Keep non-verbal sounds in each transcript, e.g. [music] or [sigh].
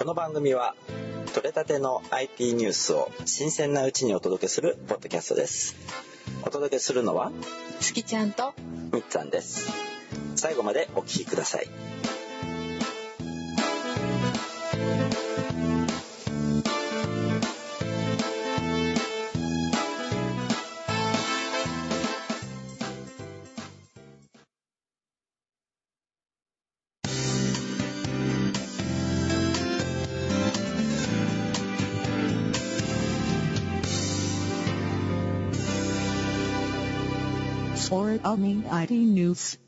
この番組は取れたての IT ニュースを新鮮なうちにお届けするポッドキャストです。お届けするのは月ちゃんとみっつぁんです。最後までお聞きください空海 IT News.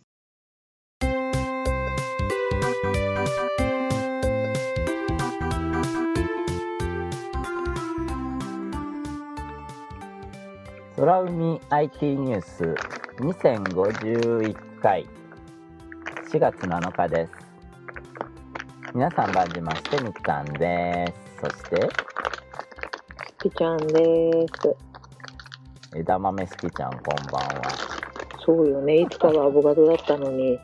空海 IT ニュース2051回4月7日です皆さんばんじましてみっかんですそして？きちゃんです。枝豆すきちゃんこんばんはそうよね。いつかはアボカドだったのに、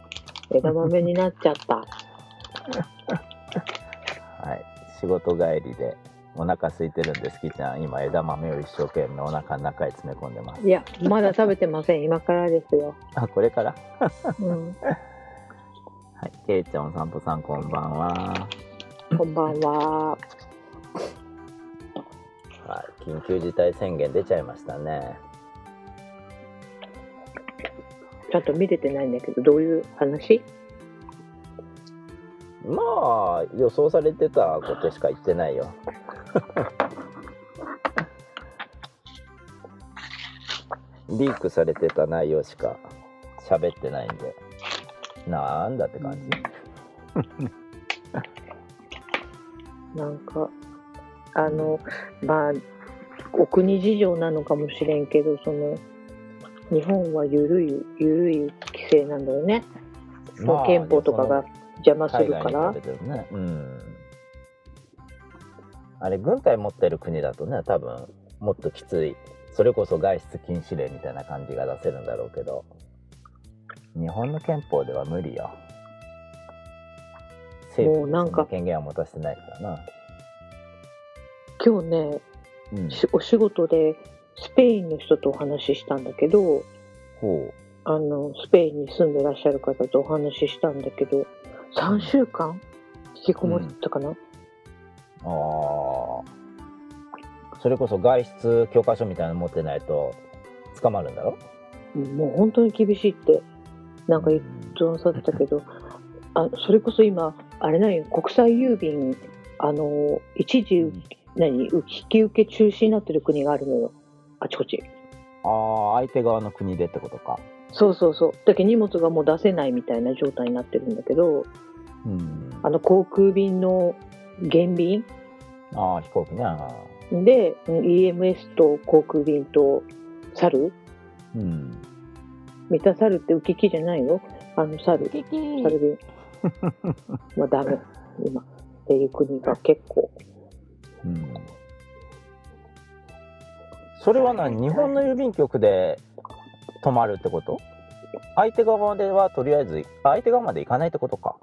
枝豆になっちゃった。[laughs] はい仕事帰りでお腹空いてるんですきちゃん今枝豆を一生懸命お腹の中へ詰め込んでますいや、まだ食べてません。今からですよ。あこれから？うん。[laughs] はいけいちゃんお散歩さんこんばんはこんばんは。はい緊急事態宣言出ちゃいましたねちゃんと見れてないんだけど、どういう話？まあ予想されてたことしか言ってないよ。[laughs] リークされてた内容しか喋ってないんで。なんだって感じ。なんか、あの、まあ、お国事情なのかもしれんけど、その、日本は緩い、緩い規制なんだよね。もう憲法とかが邪魔す海るから。うん。あれ軍隊持ってる国だとね多分もっときつい。それこそ外出禁止令みたいな感じが出せるんだろうけど。日本の憲法では無理よ。政府にもうなんかその権限は持たせてないからな、今日ね、うん、しお仕事でスペインの人とお話ししたんだけどほあのスペインに住んでらっしゃる方とお話ししたんだけど3週間？引きこもってたかな、うああそれこそ外出許可書みたいなの持ってないと捕まるんだろ？もう本当に厳しいってなんか言ってなさってたけどあそれこそ今あれなんよ国際郵便あの一時、うん。何？引き受け中止になってる国があるのよあちこち。ああ相手側の国でってことか。そうそうそう。だけど荷物がもう出せないみたいな状態になってるんだけどうん。あの航空便の減便？ああ飛行機ね。でうん EMS と航空便と猿？うん。三田猿って浮き木じゃないよあの猿。猿便。[laughs] まあダメ。今っていう国が結構。うんそれは何日本の郵便局で止まるってこと？相手側ではとりあえず相手側まで行かないってことか、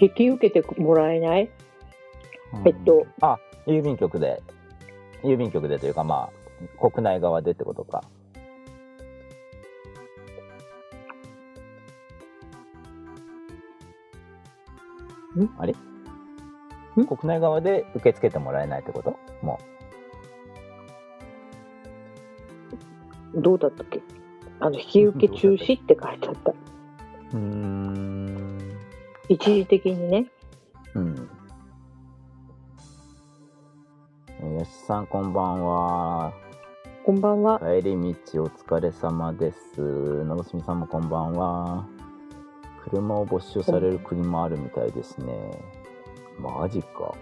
引き受けてもらえない？うん。えっと。あ郵便局で。郵便局でというかまあ国内側でってことか。ん？あれ？ん？国内側で受け付けてもらえないってこと？もどうだったっけ？あの引き受け中止って書いてあったうん一時的にねうんよしさんこんばんはこんばんは帰り道お疲れ様です。のぶすみさんもこんばんは。車を没収される国もあるみたいですね。マジか。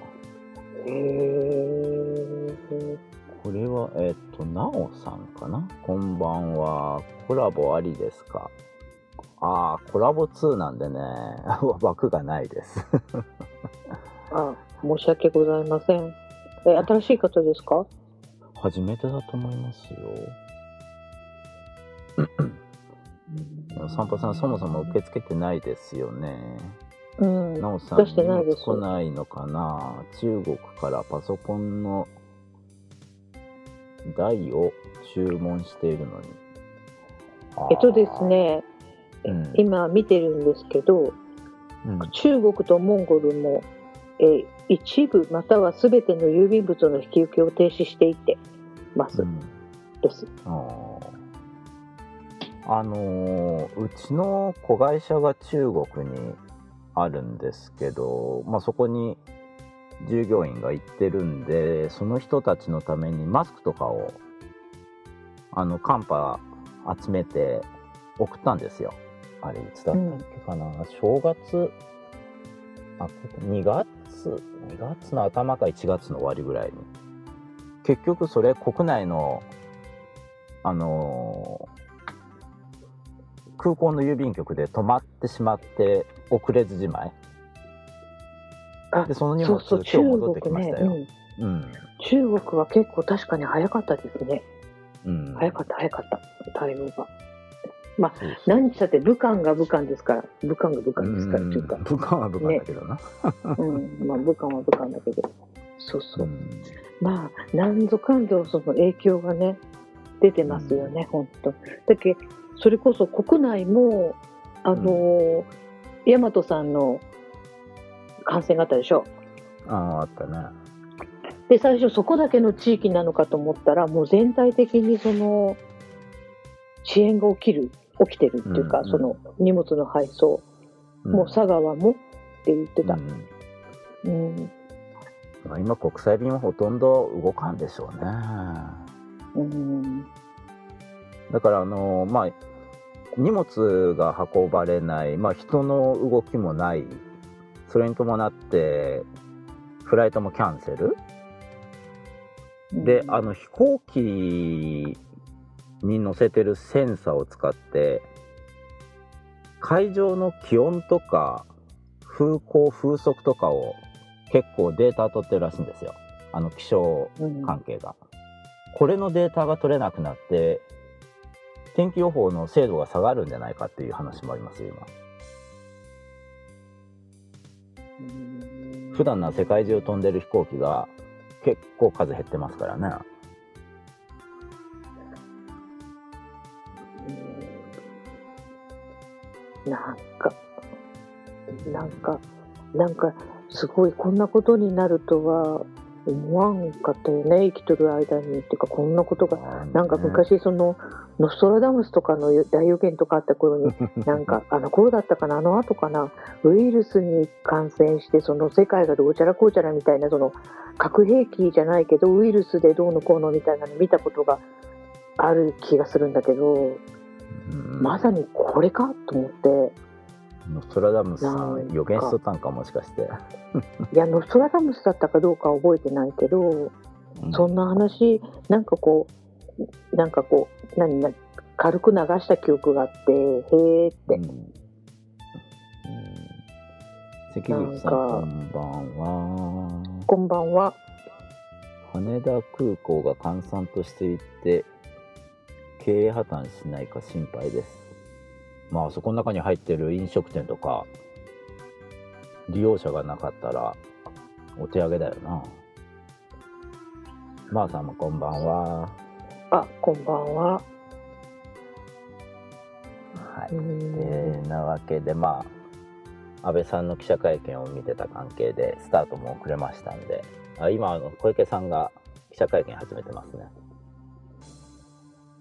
へえ。これは、えっ、と、なおさんかな？こんばんは。コラボありですか？ああ、コラボ2なんでね、[laughs] 枠がないです。[laughs] あ、申し訳ございません。え、新しい方ですか？初めてだと思いますよ。散歩さん、そもそも受け付けてないですよね。うん。なおさん、出してないです来ないのかな？中国からパソコンの台を注文しているのに。えっとですね、うん。今見てるんですけど、うん。中国とモンゴルも、えー一部または全ての郵便物の引き受けを停止していてます、うん。です。あー。あのーうちの子会社が中国にあるんですけど、まあ、そこに従業員が行ってるんでその人たちのためにマスクとかをあのカンパ集めて送ったんですよ。あれいつだったっけかな、正月あ2月？2月の頭か1月の終わりぐらいに。結局それ国内のあのー空港の郵便局で止まってしまって遅れずじまい。でその荷物そうそう、中今日戻ってき国ね、ましたよ、うん、うん。中国は結構確かに早かったですね。うん。早かった、早かった、対応が。まあ、何日だって武漢が武漢ですから、武漢が武漢ですから、うんというか、武漢は武漢だけどな、うん、まあ、武漢は武漢だけど、そうそう。う。ん。まあ、なんぞかんぞその影響がね、出てますよね、本当。だけそれこそ国内も、あのー大和さんの感染があったでしょ。あああったねで、最初そこだけの地域なのかと思ったら、もう全体的にその、遅延が起きる、起きてるっていうか、うんうんその荷物の配送、もう佐川もって言ってた。うんうん。まあ、今国際便はほとんど動かんでしょうねうん。だからあのまあ荷物が運ばれない、まあ、人の動きもないそれに伴ってフライトもキャンセル？であの飛行機に乗せてるセンサーを使って海上の気温とか風向風速とかを結構データ取ってるらしいんですよ。あの気象うん関係が、これのデータが取れなくなって天気予報の精度が下がるんじゃないかっていう話もありますよ今普段なら世界中飛んでる飛行機が結構数減ってますからね。なんか、なんか、なんか、すごいこんなことになるとは思わんかったよね、生きとる間に。っていうか、こんなことが、なんか昔、その、ノストラダムスとかの大予言とかあった頃に、[laughs] なんか、あの頃だったかな、あの後かな、ウイルスに感染して、その世界がどうちゃらこうちゃらみたいな、その、核兵器じゃないけど、ウイルスでどうのこうのみたいなの見たことがある気がするんだけど、うん。まさにこれかと思って、ノストラダムスさなん予言しとったんかもしかして、いや、ノストラダムスだったかどうかは覚えてないけど、うん。そんな話、なんかこう、なんかこう、何な軽く流した記憶があって、へーって。うん。うん。関口さんこんばんは。こんばんは。羽田空港が閑散としていて経営破綻しないか心配ですまあそこの中に入ってる飲食店とか利用者がなかったらお手上げだよな。まあさんもこんばんは。あ、こんばんは。はい、えーなわけでまあ安倍さんの記者会見を見てた関係でスタートも遅れましたんで。あ今あの小池さんが記者会見始めてますね。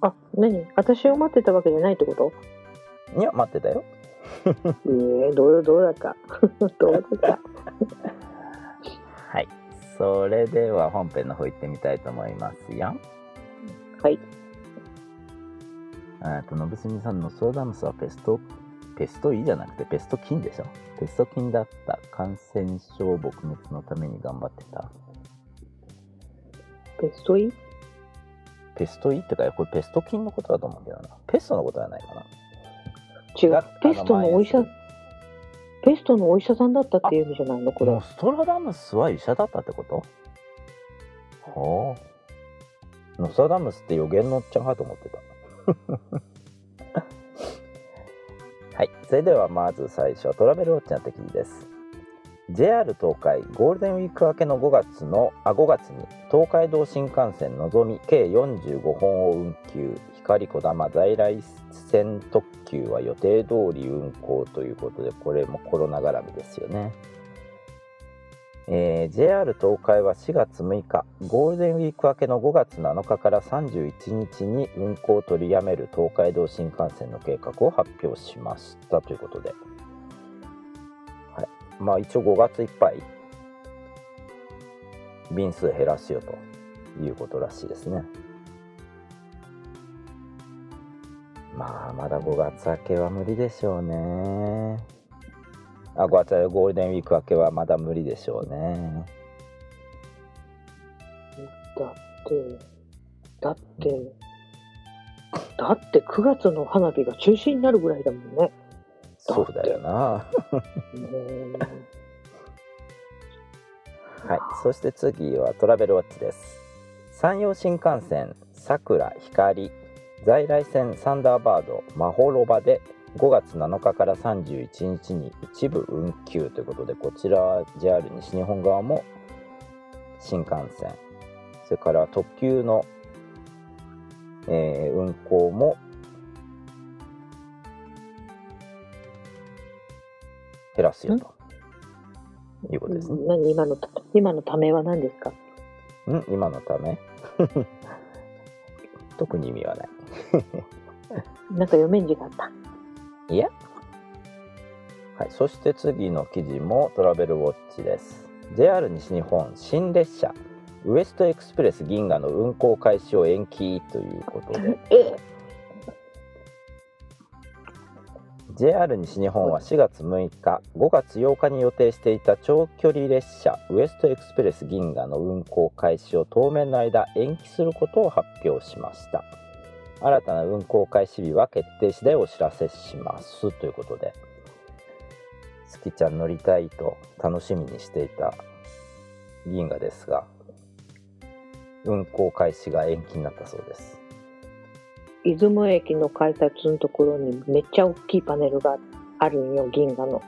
あ、何？私を待ってたわけじゃないってこと？いや待ってたよ。ええどう、どうだった [laughs] どうだったはい。それでは本編の方行ってみたいと思いますよ。はい。えっと、のぶすみさんのソーダムスはペスト、ペスト E じゃなくてペスト菌でしょ。ペスト菌だった感染症撲滅のために頑張ってた。ペストイペスト E ってかこれペスト菌のことだと思うんだよな。ペストのことはないかな違う。が。ペストのお医者ペストのお医者さんだったっていう意味じゃないのこれ。ノ。ストラダムスは医者だったってこと？はあノストラダムスって予言のおっちゃんかと思ってた。[laughs] はい。それではまず最初トラベルウォッチの記事です。JR 東海ゴールデンウィーク明けの5月のあ5月に東海道新幹線のぞみ計45本を運休光こだま在来線特急は予定通り運行ということでこれもコロナ絡みですよね。えー JR 東海は4月6日ゴールデンウィーク明けの5月7日から31日に運行を取りやめる東海道新幹線の計画を発表しましたということで、はい、まあ一応5月いっぱい便数減らすよということらしいですね。まあまだ5月明けは無理でしょうねあ、5月ゴールデンウィーク明けはまだ無理でしょうね。だって、だって、だって9月の花火が中止になるぐらいだもんね。そうだよな。[laughs] はうんい。そして次はトラベルウォッチです。山陽新幹線、さくら、光、在来線サンダーバード、まほろばで5月7日から31日に一部運休ということで、こちらは JR 西日本側も新幹線、それから特急の、えー運行も減らすよと。いうことですね。何今の、今のためは何ですか？ん？今のため？[laughs] 特に意味はない。[laughs] なんか読めん字があった。いや。はい、そして次の記事もトラベルウォッチです。JR 西日本新列車ウエストエクスプレス銀河の運行開始を延期ということで [laughs] え JR 西日本は4月6日5月8日に予定していた長距離列車ウエストエクスプレス銀河の運行開始を当面の間延期することを発表しました新たな運行開始日は決定次第お知らせしますということで月ちゃん乗りたいと楽しみにしていた銀河ですが運行開始が延期になったそうです出雲駅の改札のところにめっちゃ大きいパネルがあるんよ、銀河の。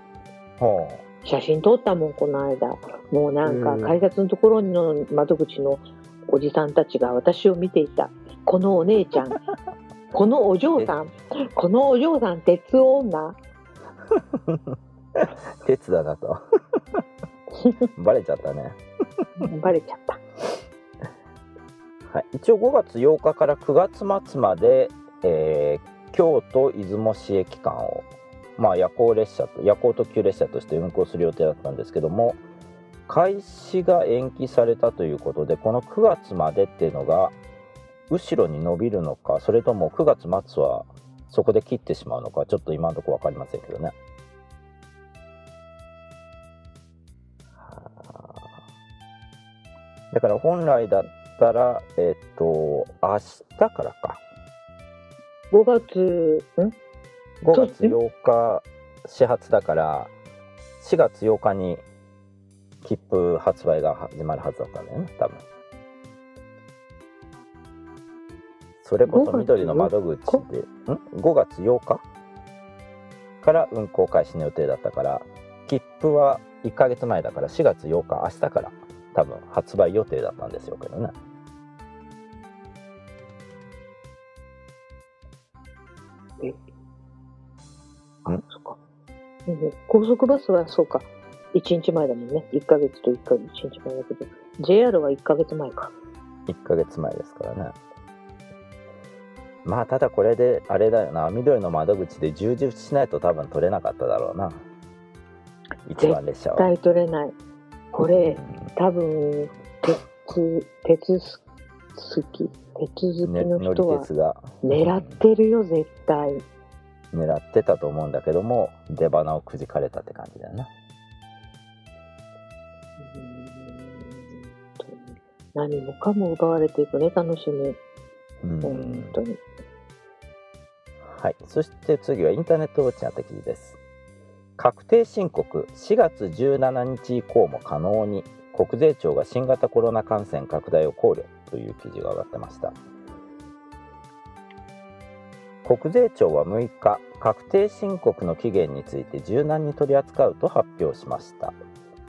ほ写真撮ったもん、この間。もうなんかうん改札のところの窓口のおじさんたちが私を見ていた。このお姉ちゃん、[laughs] このお嬢さん、このお嬢さん、鉄女。う [laughs] 鉄だなと [laughs] バレちゃったねバレちゃった。はい、一応5月8日から9月末まで、えー京都出雲市駅間を、まあ、夜行列車と夜行特急列車として運行する予定だったんですけども開始が延期されたということでこの9月までっていうのが後ろに伸びるのかそれとも9月末はそこで切ってしまうのかちょっと今のところ分かりませんけどね。はあだから本来だったら、えっと、明日からか。5月、ん？5月8日始発だから、4月8日に切符発売が始まるはずだったんだよね、多分。それこそ緑の窓口で、ん ?5 月8日？から運行開始の予定だったから、切符は1ヶ月前だから4月8日、明日から多分発売予定だったんですよけどね。あ、そっか。うん高速バスはそうか。1日前だもんね。1ヶ月と1ヶ月、1日前だけど。JR は1ヶ月前か。1ヶ月前ですからねまあただこれであれだよな緑の窓口で充実しないと多分取れなかっただろうな一番列車は絶対取れない。これ、多分、鉄、鉄好き、鉄好きの人は狙ってるよ、絶対。狙ってたと思うんだけども出花をくじかれたって感じだよな何もかも奪われていくね、楽しみ。うん本当に。はい、そして次はインターネットウォッチにあった記事です。確定申告4月17日以降も可能に国税庁が新型コロナ感染拡大を考慮という記事が上がってました。国税庁は6日確定申告の期限について柔軟に取り扱うと発表しました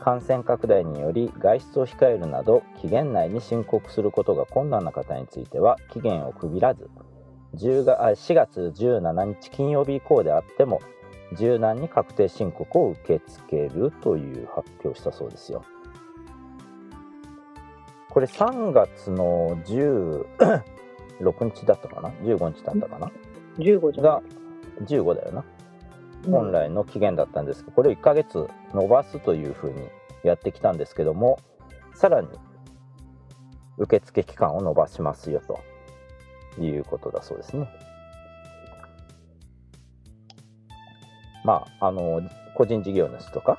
感染拡大により外出を控えるなど期限内に申告することが困難な方については期限を区切らず10があ4月17日金曜日以降であっても柔軟に確定申告を受け付けるという発表をしたそうですよ。これ3月の16日だったかな？15日だったかな？15じゃなが15だよな。い本来の期限だったんですけどこれを1ヶ月延ばすというふうにやってきたんですけどもさらに受付期間を延ばしますよということだそうですね。まああの個人事業主とか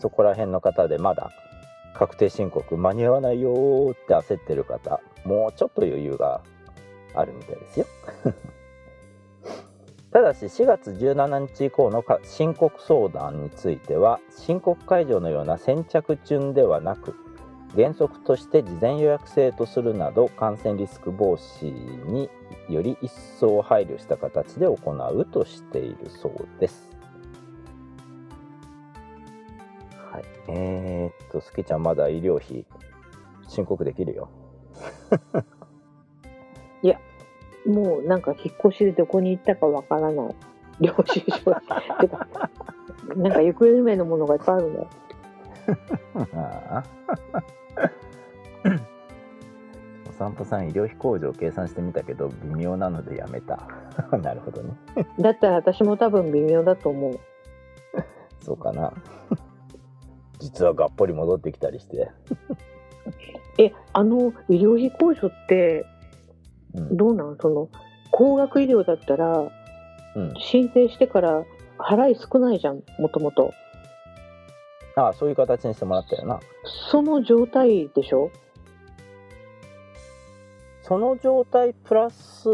そこら辺の方でまだ確定申告間に合わないよーって焦ってる方もうちょっと余裕があるみたいですよ。[laughs] ただし4月17日以降のか申告相談については申告解除のような先着順ではなく原則として事前予約制とするなど感染リスク防止により一層配慮した形で行うとしているそうです。はい、えー、っと、すきちゃんまだ医療費申告できるよ。[laughs] いやもうなんか引っ越しでどこに行ったかわからない。領収書が。[laughs] なんか行方不明のものがいっぱいあるんだよ。あ [laughs] あお散歩さん医療費控除を計算してみたけど微妙なのでやめた。[laughs] なるほどね。だったら私も多分微妙だと思う。そうかな。実はがっぽり戻ってきたりして、え、あの医療費控除ってうん。どうなん？その、高額医療だったらうん、申請してから払い少ないじゃん、もともと。ああそういう形にしてもらったよな。その状態でしょ？その状態プラス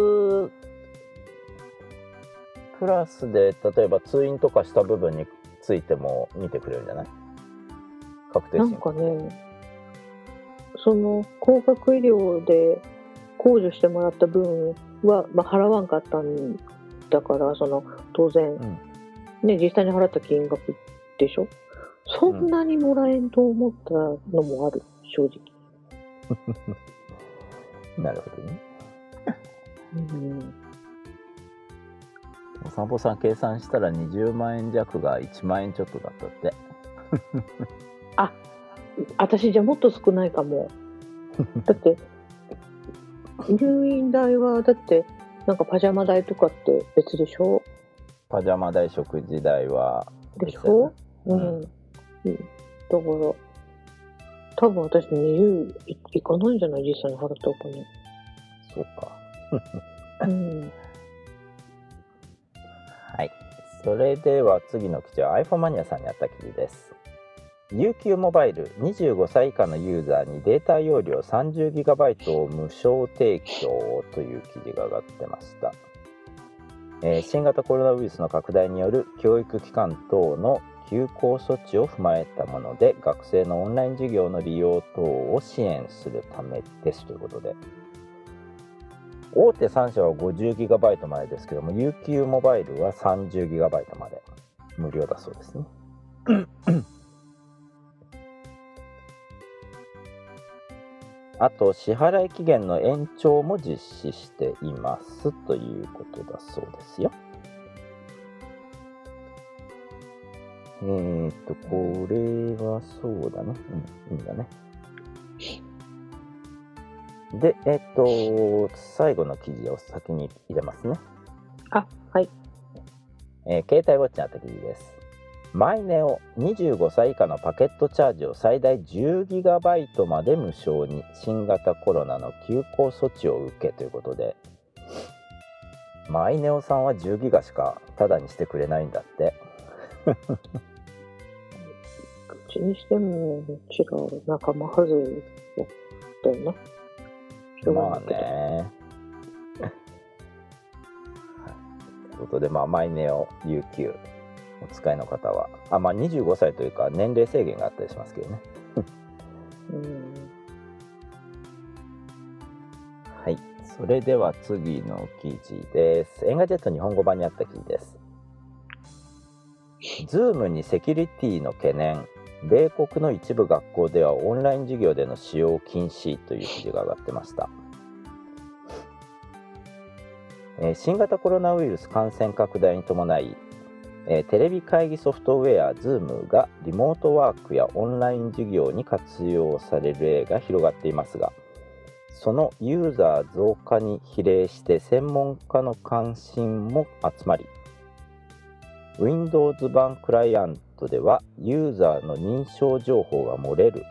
プラスで例えば通院とかした部分についても見てくれるんじゃない？確定なんかね、その高額医療で控除してもらった分は、まあ、払わんかったんだから、その当然、ん。ね、実際に払った金額でしょ？そんなにもらえんと思ったのもある、正直。[laughs] なるほどねうん、お散歩さん計算したら20万円弱が1万円ちょっとだったって私じゃもっと少ないかも。[laughs] だって、入院代は、だって、なんかパジャマ代とかって別でしょ？パジャマ代食事代はでしょううんん。うんだから、多分私20いいかないんじゃない？実際に払ったお金。そうかうん。[laughs] はい。それでは次の記事は iPhone マニアさんにあった記事です。UQ モバイル25歳以下のユーザーにデータ容量 30GB を無償提供という記事が上がってました。えー新型コロナウイルスの拡大による教育機関等の休校措置を踏まえたもので学生のオンライン授業の利用等を支援するためですということで。大手3社は 50GB までですけども UQ モバイルは 30GB まで無料だそうですね。[coughs] あと支払い期限の延長も実施していますということだそうですよえー、っとこれはそうだねうんいいんだねで、えっと、最後の記事を先に入れますね。あ、はい。えー携帯ウォッチにあった記事です。マイネオ25歳以下のパケットチャージを最大 10GB まで無償に新型コロナの休校措置を受けということで、マイネオさんは10ギガしかタダにしてくれないんだって。口にしても、違う仲間外れだよね。しょうがまあ。ね。は [laughs] いということで、まあ、マイネオ UQ お使いの方は、あ、まあ、25歳というか、年齢制限があったりしますけどね。うん。はい。それでは次の記事です。エンガジェット日本語版にあった記事です。[laughs] ズームにセキュリティの懸念。米国の一部学校ではオンライン授業での使用禁止という記事が上がってました。えー新型コロナウイルス感染拡大に伴い、えテレビ会議ソフトウェア Zoom がリモートワークやオンライン授業に活用される例が広がっていますが、そのユーザー増加に比例して専門家の関心も集まり Windows 版クライアントではユーザーの認証情報が漏れる。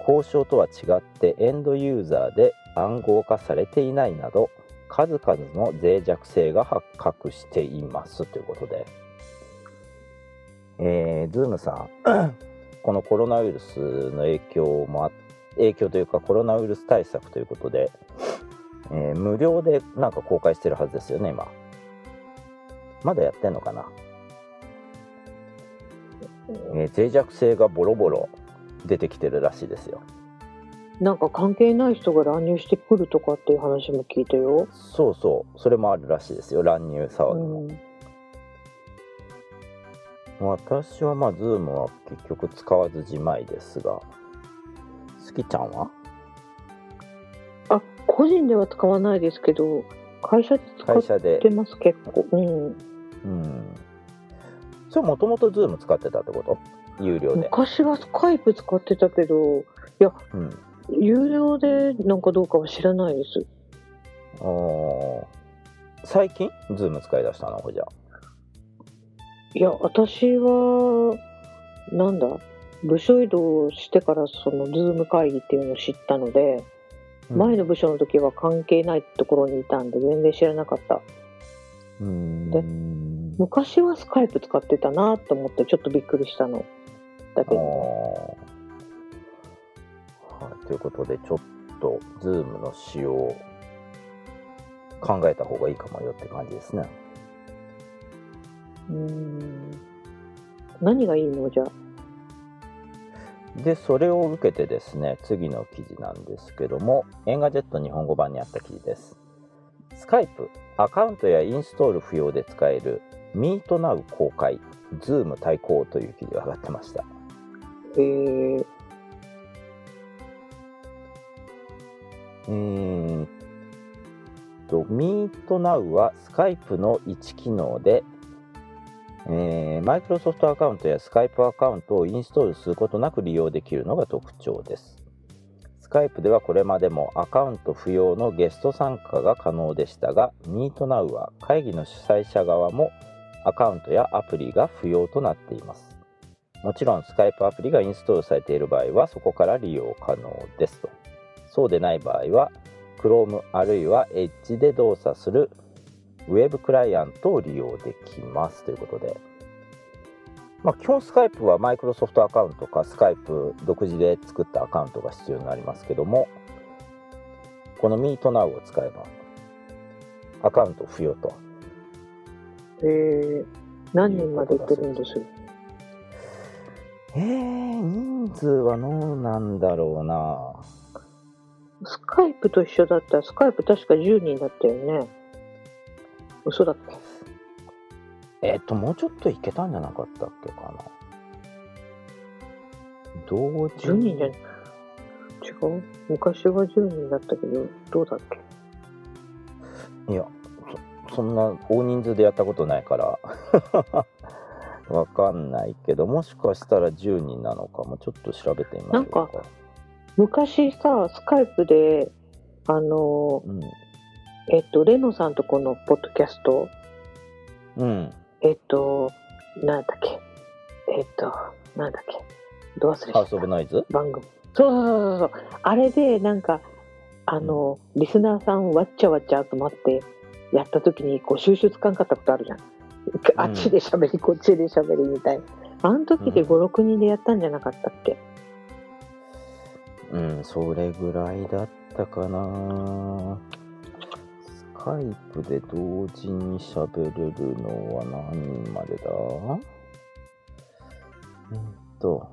交渉とは違ってエンドユーザーで暗号化されていないなど数々の脆弱性が発覚しています。ということで、えー、Zoom さん。[coughs] このコロナウイルスの影響もあ影響というかコロナウイルス対策ということで、えー無料でなんか公開してるはずですよね今。まだやってんのかな、えー脆弱性がボロボロ出てきてるらしいですよなんか関係ない人が乱入してくるとかっていう話も聞いたよ。そうそうそれもあるらしいですよ乱入騒うぎも、ん。私はまあ Zoom は結局使わずじまいですが好きちゃんは？あ、個人では使わないですけど、会社で使ってます結構。うん。うん。それもともと Zoom 使ってたってこと？有料で、昔はスカイプ使ってたけど、うん、有料でなんかどうかは知らないです。あー。最近？Zoom 使い出したの？ほじゃいや、私は、なんだ、部署移動してからそのズーム会議っていうのを知ったので、前の部署の時は関係ないところにいたんで全然知らなかった。うん。で昔はスカイプ使ってたなと思ってちょっとびっくりしたの。だけど、はい、ということでちょっと Zoom の使用を考えた方がいいかもよって感じですねうーん。何がいいの？じゃあ。でそれを受けてですね次の記事なんですけどもエンガジェット日本語版にあった記事ですスカイプアカウントやインストール不要で使える MeetNow 公開 Zoom 対抗という記事が上がってましたえー、えーっと MeetNow はスカイプの一機能でえー、マイクロソフトアカウントやスカイプアカウントをインストールすることなく利用できるのが特徴です。スカイプではこれまでもアカウント不要のゲスト参加が可能でしたが、MeetNow は会議の主催者側もアカウントやアプリが不要となっています。もちろんスカイプアプリがインストールされている場合はそこから利用可能ですと。そうでない場合は Chrome あるいは Edge で動作するウェブクライアントを利用できますということで、まあ、基本スカイプはマイクロソフトアカウントかスカイプ独自で作ったアカウントが必要になりますけどもこの MeetNow を使えばアカウント不要とえー、何人まで行ってるんです？えー、人数はどうなんだろうな。スカイプと一緒だったら、スカイプ確か10人だったよね。嘘だっけえっ、ともうちょっといけたんじゃなかったっけかな。同時 ?10 人じゃ違う？昔は10人だったけど、どうだっけ？いやそそんな大人数でやったことないから。[laughs] わかんないけどもしかしたら10人なのかも。ちょっと調べてみましょうか。なんか昔さ、スカイプで、あの、うん。えっと、レノさんとこのポッドキャスト、うん。えっと、なんだっけ。えっと、なんだっけ。ど忘れしハウス・オたブ・ノイズ？番組。そうそうそうそう。あれで、なんか、あの、リスナーさんわっちゃわっちゃ集まってやった時にこう収集つかんかったことあるじゃん。あっちで喋り、こっちで喋りみたいな。あの時で5、6人でやったんじゃなかったっけ？うん、それぐらいだったかな。スカイプで同時に喋れるのは何人までだ？うんと、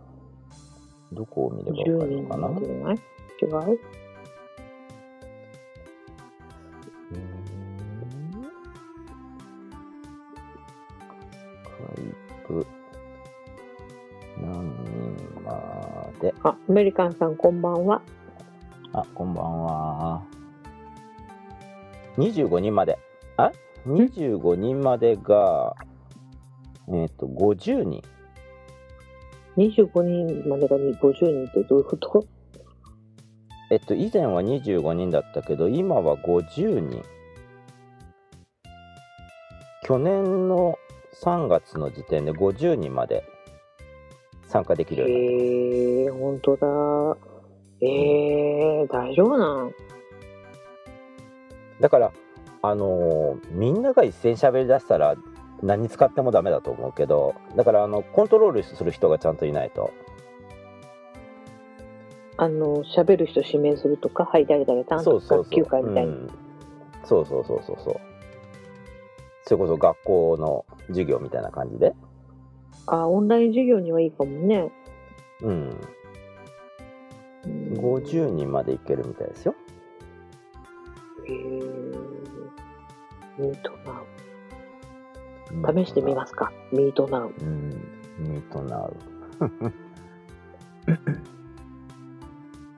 どこを見ればわか10るのかな？違う？あ、アメリカンさんこんばんは。あ、こんばんは。25人まで。あ ?25 人までが、えっ、と、50人。25人までが50人ってどういうこと？えっと、以前は25人だったけど、今は50人。去年の3月の時点で50人まで参加できるようになってます。えー、本当だ。えー、大丈夫なんだから、あのーみんなが一斉に喋り出したら何使ってもダメだと思うけどだからあのコントロールする人がちゃんといないとあの、喋る人指名するとか、はい、誰々さんとか、学級会みたいな。うんそうそうそうそうそうそれこそ学校の授業みたいな感じであ、オンライン授業にはいいかもね。うんうん50人までいけるみたいですよへーミートナウ。試してみますか。ミートナウ。うんミートナウ [laughs]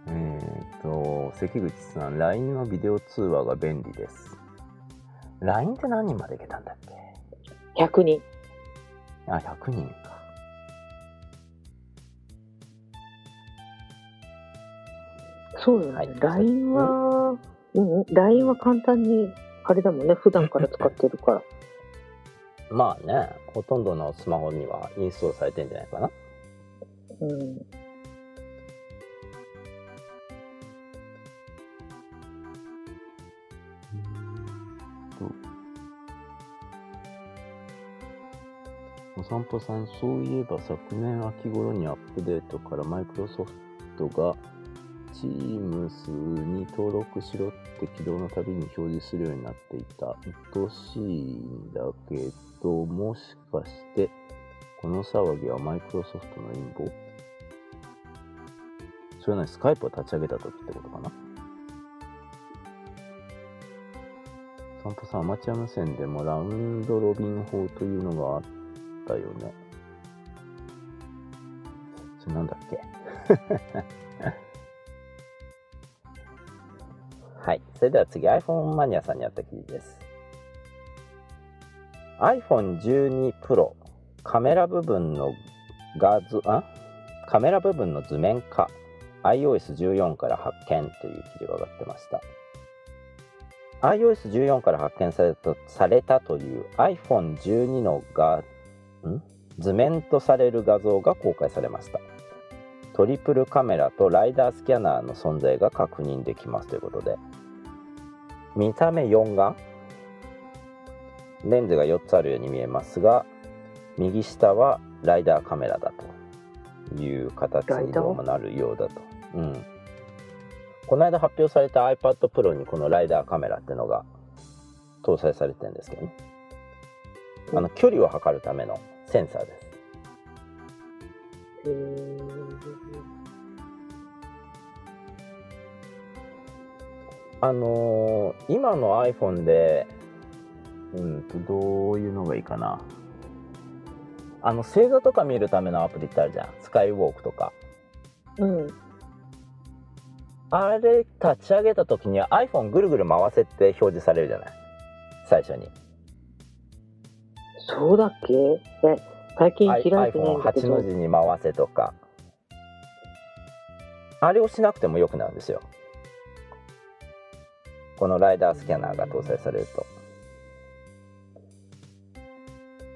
えっと関口さん LINE のビデオ通話が便利です LINE って何人までいけたんだっけ？100人。あ、100人か。そうよね。はい LINE は、うん、LINE は簡単に、あれだもんね。普段から使ってるから。[laughs] まあね、ほとんどのスマホにはインストールされてんじゃないかな。うん。散歩さん、そういえば昨年秋頃にアップデートからマイクロソフトが Teams に登録しろって起動のたびに表示するようになっていた。うっとしいんだけど、もしかして、この騒ぎはマイクロソフトの陰謀。それは何？スカイプを立ち上げた時ってことかな？散歩さん、アマチュア無線でもラウンドロビン法というのがあってたよね。それなんだっけ [laughs] はい。それでは次、iPhone マニアさんにあった記事です。iPhone12 Pro カメラ部分の画像、あ？カメラ部分の図面化 iOS14 から発見という記事が上がってました。iOS14 から発見されたされたという iPhone12 のがん図面とされる画像が公開されました。トリプルカメラとライダースキャナーの存在が確認できますということで。見た目4眼。レンズが4つあるように見えますが右下はライダーカメラだという形にどうもなるようだと、うん、この間発表された iPad Pro にこのライダーカメラっていうのが搭載されてるんですけどね。あの距離を測るためのセンサーですあのー今の iPhone で、うんと、どういうのがいいかな。あの、星座とか見るためのアプリってあるじゃん。スカイウォークとか。うん。あれ、立ち上げた時に iPhone ぐるぐる回せって表示されるじゃない最初に。そうだっけ？え、最近開いてないんだけ iPhone8 のど。字に回せとか。あれをしなくてもよくなるんですよ。このライダースキャナーが搭載されると。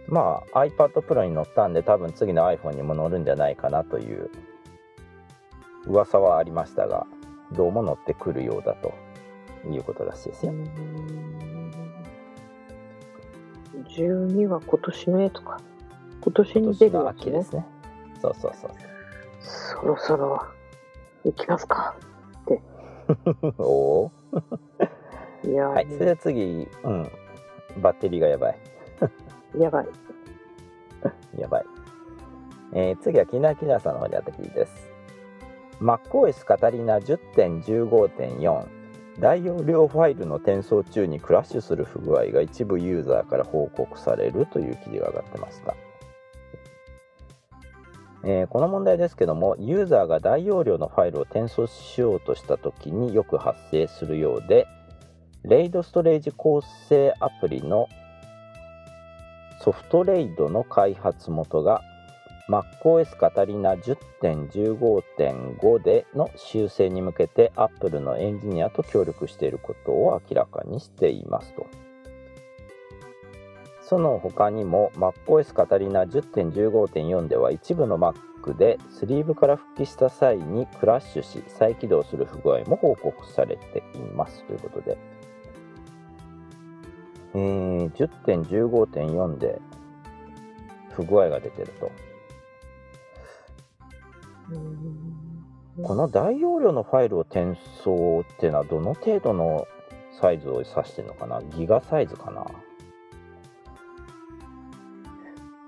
まあ iPad Pro に乗ったんで多分次の iPhone にも乗るんじゃないかなという噂はありましたが、どうも乗ってくるようだということらしいですよ。12は今年のやつか。今年今に出るやつね。秋ですね。そうそうそうそろそろ行きますか。そう。[laughs] おお。いやー、はい。それでは次、うん。バッテリーがやばい。[laughs] やばい。[laughs] やばい。えー次はキナキナさんの方にあった記事です。MacOS カタリナ10.15.4大容量ファイルの転送中にクラッシュする不具合が一部ユーザーから報告されるという記事が上がってました。えーこの問題ですけども、ユーザーが大容量のファイルを転送しようとしたときによく発生するようで、レイドストレージ構成アプリのソフトレイドの開発元が MacOS カタリナ10.15.5での修正に向けて Apple のエンジニアと協力していることを明らかにしていますと。その他にも MacOS カタリナ10.15.4では一部の Mac でスリーブから復帰した際にクラッシュし再起動する不具合も報告されていますということで、えー、10.15.4で不具合が出てると。この大容量のファイルを転送っていうのはどの程度のサイズを指してるのかな？ギガサイズかな？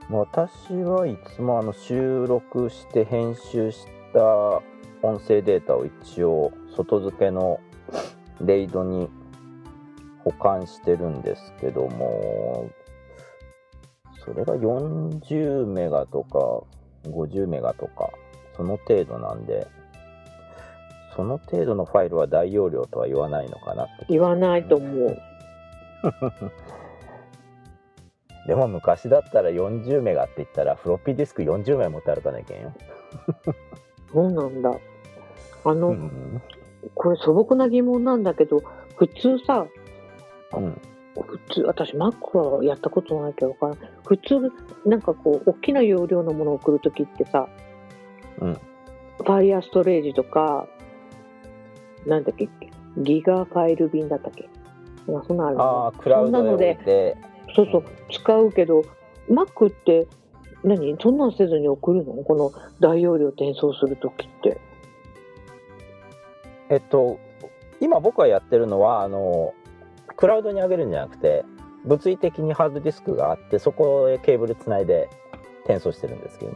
私はいつもあの収録して編集した音声データを一応外付けのレイドに保管してるんですけどもそれが40メガとか50メガとかその程度なんでその程度のファイルは大容量とは言わないのかなって言わないと思う。[laughs] でも昔だったら40メガって言ったらフロッピーディスク40枚持って歩かなきゃいけんよ、そうなんだ。あの、うんこれ素朴な疑問なんだけど、普通さ、うん、普通、私 Mac はやったことないけどわからない。普通、なんかこう、大きな容量のものを送るときってさ、うん、ファイアストレージとか、なんだっけ、ギガファイル便だったっけ？なそんなのあるあの。あクラウドのでて。そうそう、使うけど、Mac って何？そんなんせずに送るの？この大容量転送するときって。えっと今僕がやってるのはあのクラウドに上げるんじゃなくて物理的にハードディスクがあってそこへケーブルつないで転送してるんですけど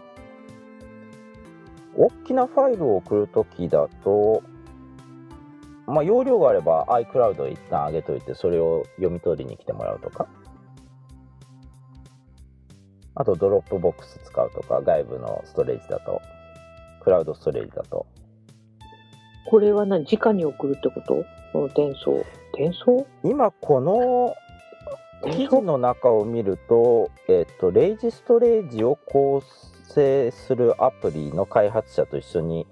大きなファイルを送るときだとまあ容量があれば iCloud へ一旦上げといてそれを読み取りに来てもらうとかあとドロップボックス使うとか外部のストレージだとクラウドストレージだと。これは何？直に送るってこと？この転送？転送？今この記事の中を見ると、えっと、レイジストレージを構成するアプリの開発者と一緒に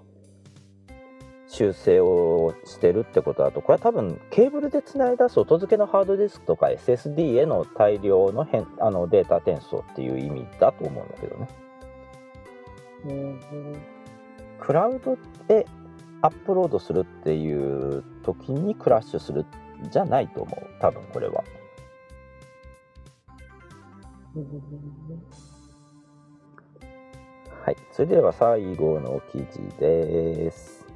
修正をしてるってことだとこれは多分ケーブルでつないだ外付けのハードディスクとか SSD への大量の変あのデータ転送っていう意味だと思うんだけどね。うんクラウドでアップロードするっていう時にクラッシュするじゃないと思う多分これは。はい、それでは最後の記事です。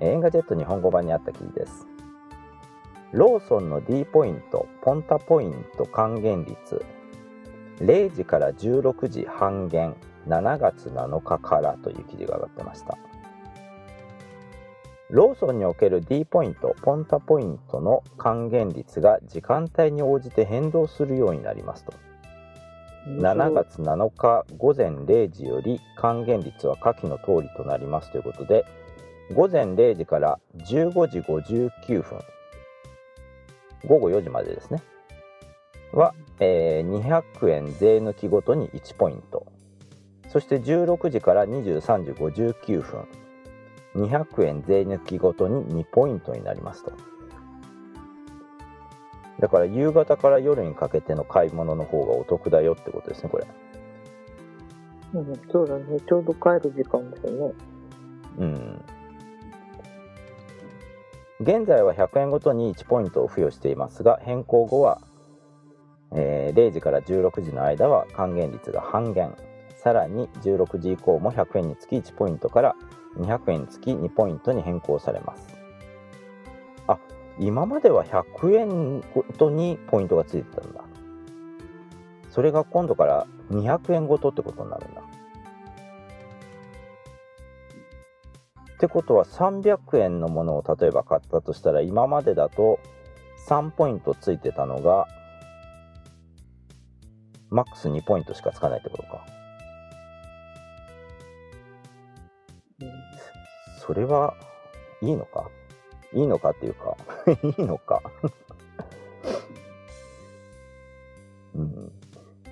えーエンガジェット日本語版にあった記事です。ローソンの D ポイント、ポンタポイント還元率、0時から16時半減、7月7日からという記事が上がってました。ローソンにおける D ポイント、ポンタポイントの還元率が時間帯に応じて変動するようになりますと。7月7日午前0時より還元率は下記の通りとなりますということで午前0時から15時59分午後4時までですねは、えー200円税抜きごとに1ポイント。そして16時から23時59分200円税抜きごとに2ポイントになりますと。だから夕方から夜にかけての買い物の方がお得だよってことですねこれうん、そうだね。ちょうど帰る時間ですよね。うん現在は100円ごとに1ポイントを付与していますが変更後はえー0時から16時の間は還元率が半減さらに16時以降も100円につき1ポイントから200円につき2ポイントに変更されますあ今までは100円ごとにポイントがついてたんだ。それが今度から200円ごとってことになるんだ。ってことは300円のものを例えば買ったとしたら今までだと3ポイントついてたのがマックス2ポイントしかつかないってことか。それはいいのか？いいのかっていうか [laughs] いいのか。うん。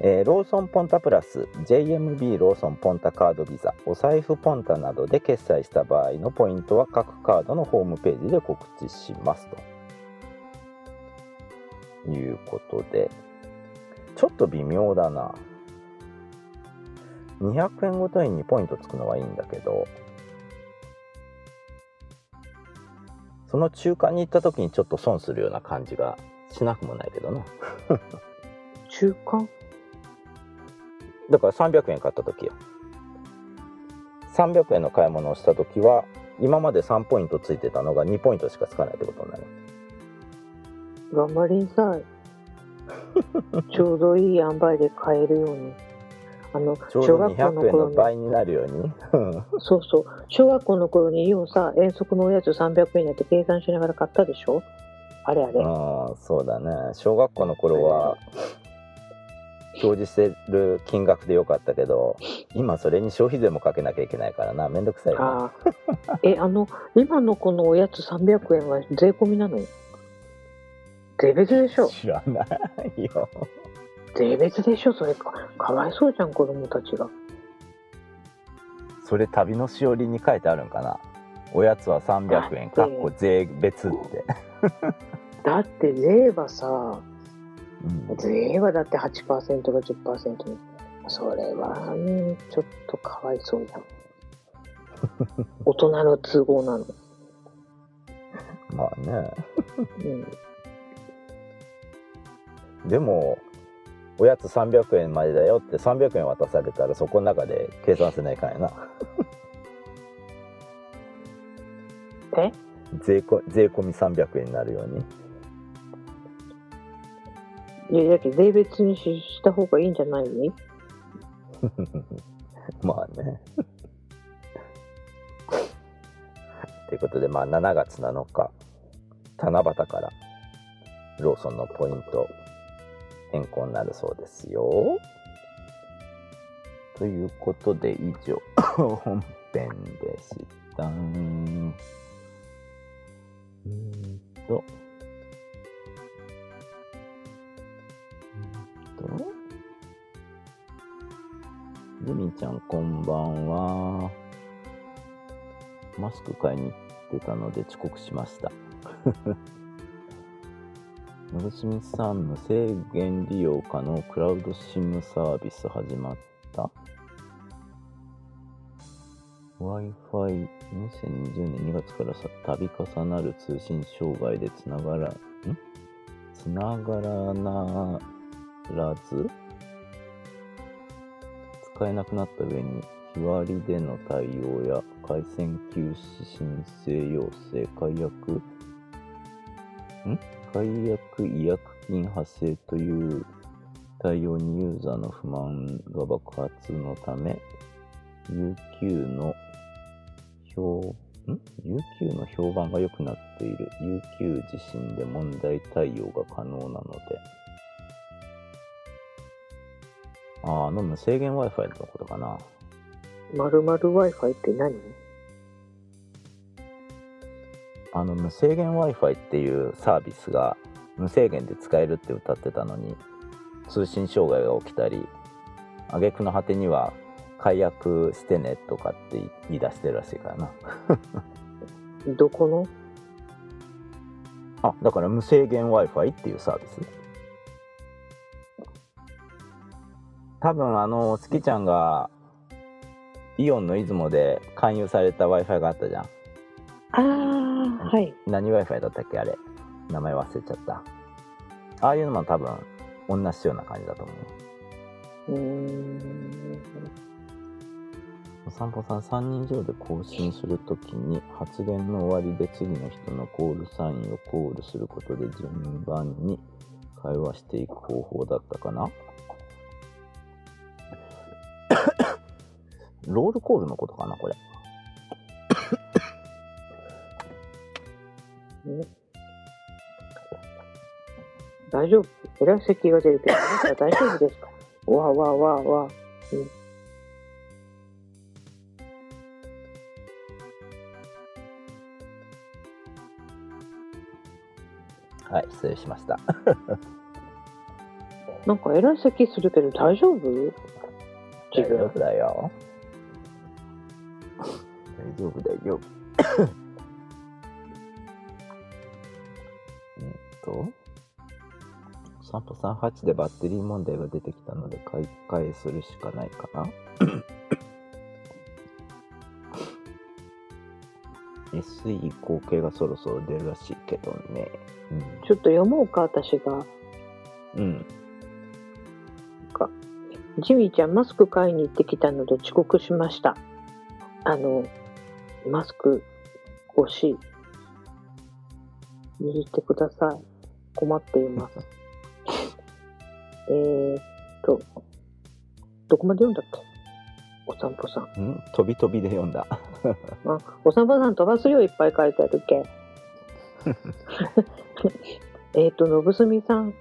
えーローソンポンタプラス JMB ローソンポンタカードビザお財布ポンタなどで決済した場合のポイントは各カードのホームページで告知しますと。いうことでちょっと微妙だな。200円ごとに2ポイントつくのはいいんだけど。その中間に行った時にちょっと損するような感じがしなくもないけどな [laughs] 中間？だから300円買った時よ300円の買い物をした時は今まで3ポイントついてたのが2ポイントしかつかないってことになる頑張りんさい。[laughs] ちょうどいい塩梅で買えるように。あの、ちょうど小学校の200円の頃に、倍になるように。そうそう、小学校の頃にイオンさ、遠足のおやつ300円になって計算しながら買ったでしょ？あれあれ。ああそうだね。小学校の頃は表示してる金額でよかったけど今それに消費税もかけなきゃいけないからな。めんどくさいよね。ああ。え、あの、今のこのおやつ300円は税込みなの税別でしょ。知らないよ税別でしょ？それか。かわいそうじゃん、子供たちが。それ旅のしおりに書いてあるんかな？おやつは300円かだっこ税別って、[laughs] だって税はさ、うん税はだって8%が10%に。それは、うんちょっとかわいそうじゃん。[laughs] 大人の都合なの。まあねうん。でもおやつ300円までだよって300円渡されたらそこの中で計算せないかんやな。え？税こ税込み300円になるように。いや、だけど税別にしした方がいいんじゃないの？[laughs] まあね。ということでまあ7月7日七夕からローソンのポイント変更になるそうですよ。ということで以上本編でした。うーんと。うんと。ルミちゃんこんばんは。マスク買いに行ってたので遅刻しました。のぶしみさん無制限利用可能クラウドシムサービス始まった？Wi-Fi2020 年2月からさ度重なる通信障害でつながらん？つながらならず？使えなくなった上に日割りでの対応や回線休止申請要請解約？ん？解約違約金発生という対応にユーザーの不満が爆発のため UQ の評ん ?UQ の評判が良くなっている。UQ 自身で問題対応が可能なので。あーあの無制限 Wi-Fi のことかな。まるまる Wi-Fi って何？あの無制限 Wi-Fi っていうサービスが無制限で使えるって歌ってたのに通信障害が起きたり挙句の果てには解約してねとかって言い出してるらしいからな。[laughs] どこの？あだから無制限 Wi-Fi っていうサービス。多分あの好きちゃんがイオンの出雲で勧誘された Wi-Fi があったじゃん。ああ、はい。何 Wi-Fi だったっけ？あれ名前忘れちゃったああいうのも多分同じような感じだと思う。うーん。お散歩さん、3人以上で更新するときに、発言の終わりで次の人のコールサインをコールすることで順番に会話していく方法だったかな？[laughs] ロールコールのことかな、これ。大丈夫えらい咳が出るけど、あなた大丈夫ですか？わあわあわあわあ。うんはい、失礼しました。[laughs] なんかえらい咳するけど大丈夫？大自分丈夫。だよ。大丈夫、大丈夫。えっと、散歩さん8でバッテリー問題が出てきたので買い替えするしかないかな？SE 後継がそろそろ出るらしいけどね。ちょっと読もうか、私が。うん。うん。ジミーちゃん、マスク買いに行ってきたので遅刻しました。あの、マスク欲しい。譲ってください。困っています。[laughs] えーっと、どこまで読んだっけ？お散歩さん。うん？飛び飛びで読んだ。あ、お散歩さん飛ばす量いっぱい書いてあるけ？[laughs] えっと、のぶすみさん。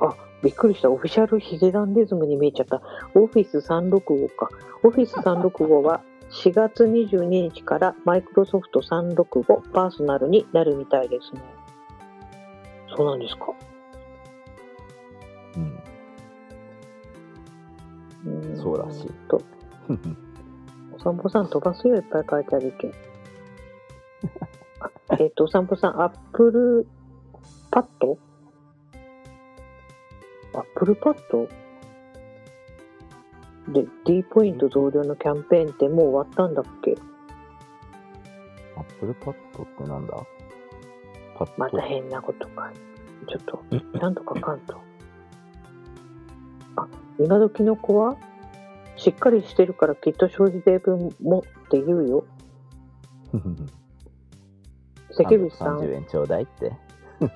あ、びっくりした。オフィシャルヒゲダンデズムに見えちゃった。オフィス365か。オフィス365は4月22日からマイクロソフト365パーソナルになるみたいですね。そうなんですか？そうらし。いと、[laughs] お散歩さん飛ばすよいっぱい書いてあるけん。あ [laughs] えっと、お散歩さん、アップルパッドアップルパッドで、D ポイント増量のキャンペーンってもう終わったんだっけ？アップルパッドってなんだ？パッドまた変なことか。ちょっと、ちゃんと書かんと。あ、今時の子はしっかりしてるからきっと消費税分もって言うよ。[laughs] 関口さん、30円ちょうだいって。[laughs] フ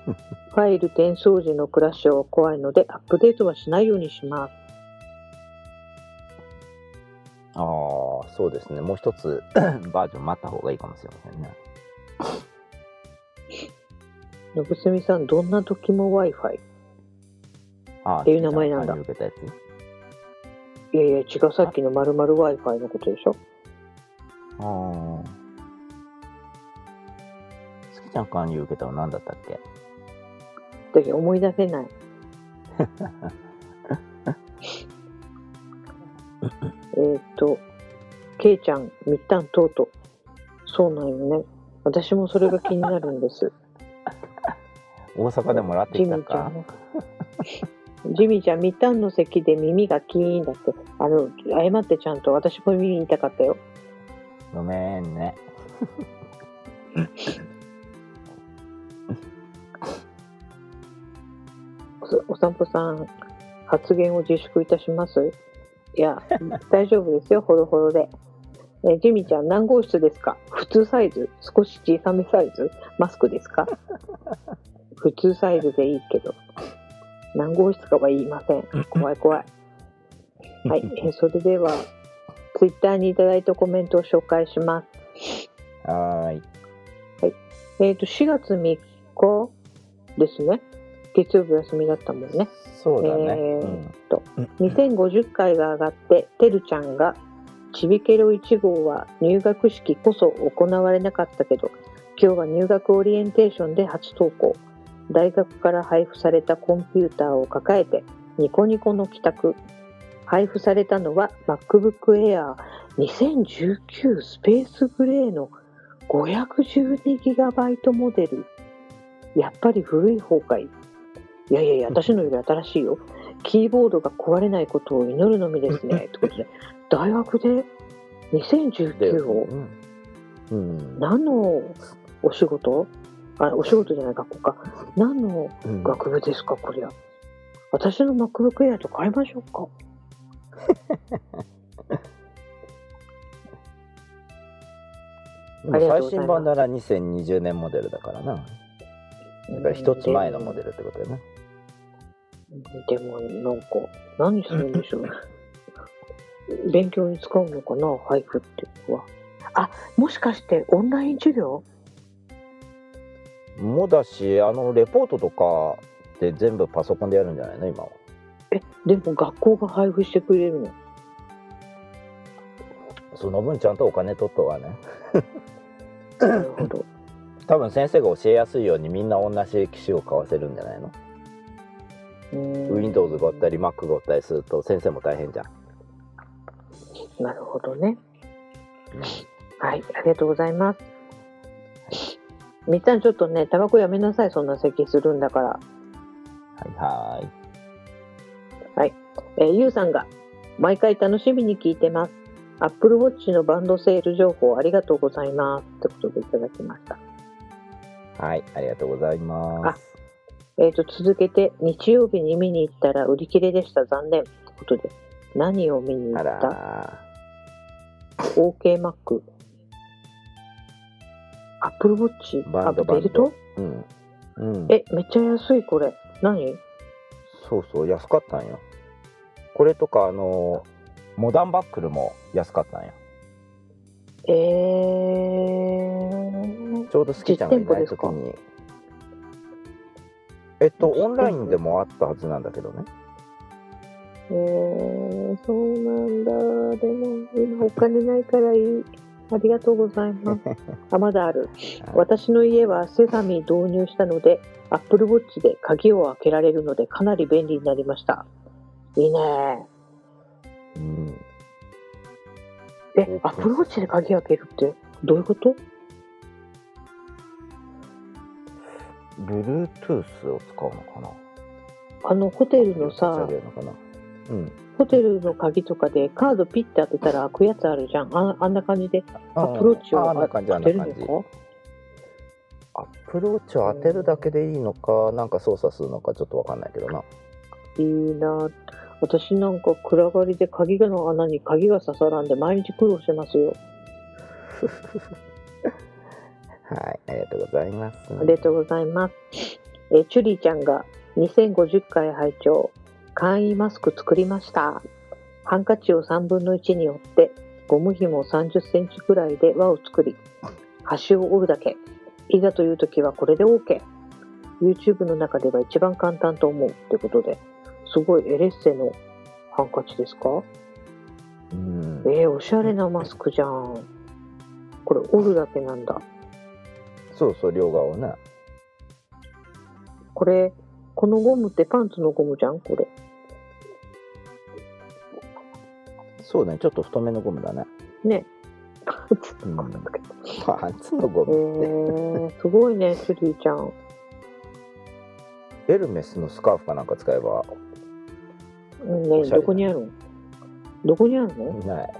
ァイル転送時のクラッシュは怖いのでアップデートはしないようにします。ああ、そうですね。もう一つ [coughs] バージョン待った方がいいかもしれませんね。[laughs] のぶすみさん、どんな時も Wi-Fi。ああ、っていう名前なんだ受けたやつ。いやいや、違う、さっきのまる Wi-Fi のことでしょ？ああ。好きちゃん勧誘受けたの何だったっけ？だけど思い出せない。[laughs] えっと、けいちゃん、みったんとうとう。そうなんよね。私もそれが気になるんです。[laughs] 大阪でもらってジきたか？ジミーちゃん、みったんの席で耳がキーンだって。あの、謝ってちゃんと私も耳痛かったよ。ごめんね。[laughs] おお散歩さん、発言を自粛いたします？いや、[laughs] 大丈夫ですよ、ほどほどで。えジミーちゃん、何号室ですか？普通サイズ？少し小さめサイズ？マスクですか？[laughs] 普通サイズでいいけど。何号室かは言いません。怖い怖い。はい、えーそれでは、ツイッターにいただいたコメントを紹介します。はーい。えっ、と、4月3日ですね。月曜日休みだったもんね。そうだね。えーうんと2050回が上がっててるちゃんが「ちびけろ1号は入学式こそ行われなかったけど今日は入学オリエンテーションで初登校大学から配布されたコンピューターを抱えてニコニコの帰宅。配布されたのは MacBook Air 2019スペースグレーの 512GB モデル。やっぱり古い方かいいやいやいや私のより新しいよ。キーボードが壊れないことを祈るのみですね。ということで、大学でで2019をうん。うん。何のお仕事？あ、お仕事じゃない学校か。何のうん学部ですか、こりゃ。私の MacBook Air と変えましょうか。[laughs] 最新版なら2020年モデルだからな。だから一つ前のモデルってことよね。でも、なんか、何するんでしょう。[laughs] 勉強に使うのかな、配布っていうのは。あ、もしかしてオンライン授業？もだし、あの、レポートとかって全部パソコンでやるんじゃないの？今は。え、でも学校が配布してくれるの？その分ちゃんとお金取っとはね。なるほど。[laughs] 多分先生が教えやすいようにみんな同じ機種を買わせるんじゃないの、?Windows がおったり Mac がおったりすると先生も大変じゃん。なるほどね。はい、ありがとうございます。みっちゃんちょっとね、タバコやめなさい、そんな咳するんだから。はいはえーゆうさんが、毎回楽しみに聞いてます。Apple Watch のバンドセール情報ありがとうございます。ってことでいただきました。い。はい、ありがとうございます。えーと、続けて、日曜日に見に行ったら売り切れでした。残念。ってことで、何を見に行あった？ら ?OKMac。Apple Watch? あ、バンドベルト？うん。うん。え、めっちゃ安い、これ。何？そうそう、安かったんよ。これとか、あの、モダンバックルも安かったんよ。えー、ちょうど好きちゃんがいない時に。えっと、オンラインでもあったはずなんだけどね。えー、そうなんだ。でも、今お金ないからいい。ありがとうございます。[laughs] あ、まだある。私の家はセサミ導入したので、Apple Watch で鍵を開けられるので、かなり便利になりました。いいね。うん。え、Apple Watch で鍵開けるってどういうこと？Bluetooth を使うのかな？あの、ホテルのさうん。ホテルの鍵とかでカードピッて当てたら開くやつあるじゃん。ああんな感じでアプローチを当。てるのか？アプローチを当てるだけでいいのか、なんか操作するのかちょっとわかんないけどな。いいな私なんか暗がりで鍵の穴に鍵が刺さらんで毎日苦労してますよ。[laughs] はい、ありがとうございます。ありがとうございます。えーチュリーちゃんが2050回拝聴簡易マスク作りました。ハンカチを3分の1に折って、ゴム紐30センチくらいで輪を作り、端を折るだけ。いざという時はこれで OK。YouTube の中では一番簡単と思うってことで、すごいエレッセのハンカチですか？うん。えー、おしゃれなマスクじゃん。これ折るだけなんだ。そうそう、両側をね。これ、このゴムってパンツのゴムじゃん？これ。そうね、ちょっと太めのゴムだね。ね。うん。[laughs] パンツのゴえムって。ー、すごいね、シュリーちゃん。エルメスのスカーフかなんか使えばうんね、どこにあるの？どこにあるの？ない。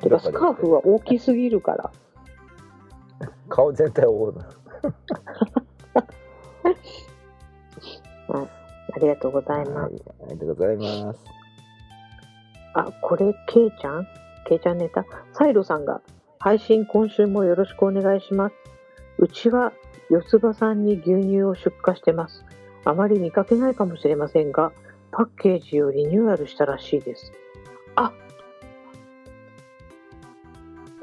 てか、スカーフは大きすぎるから。顔全体を覆うの。[laughs] ありがとうございます。はい、ありがとうございます。あ、これ、ケイちゃん？ケイちゃんネタ？サイロさんが、配信今週もよろしくお願いします。うちは、四つ葉さんに牛乳を出荷してます。あまり見かけないかもしれませんが、パッケージをリニューアルしたらしいです。あ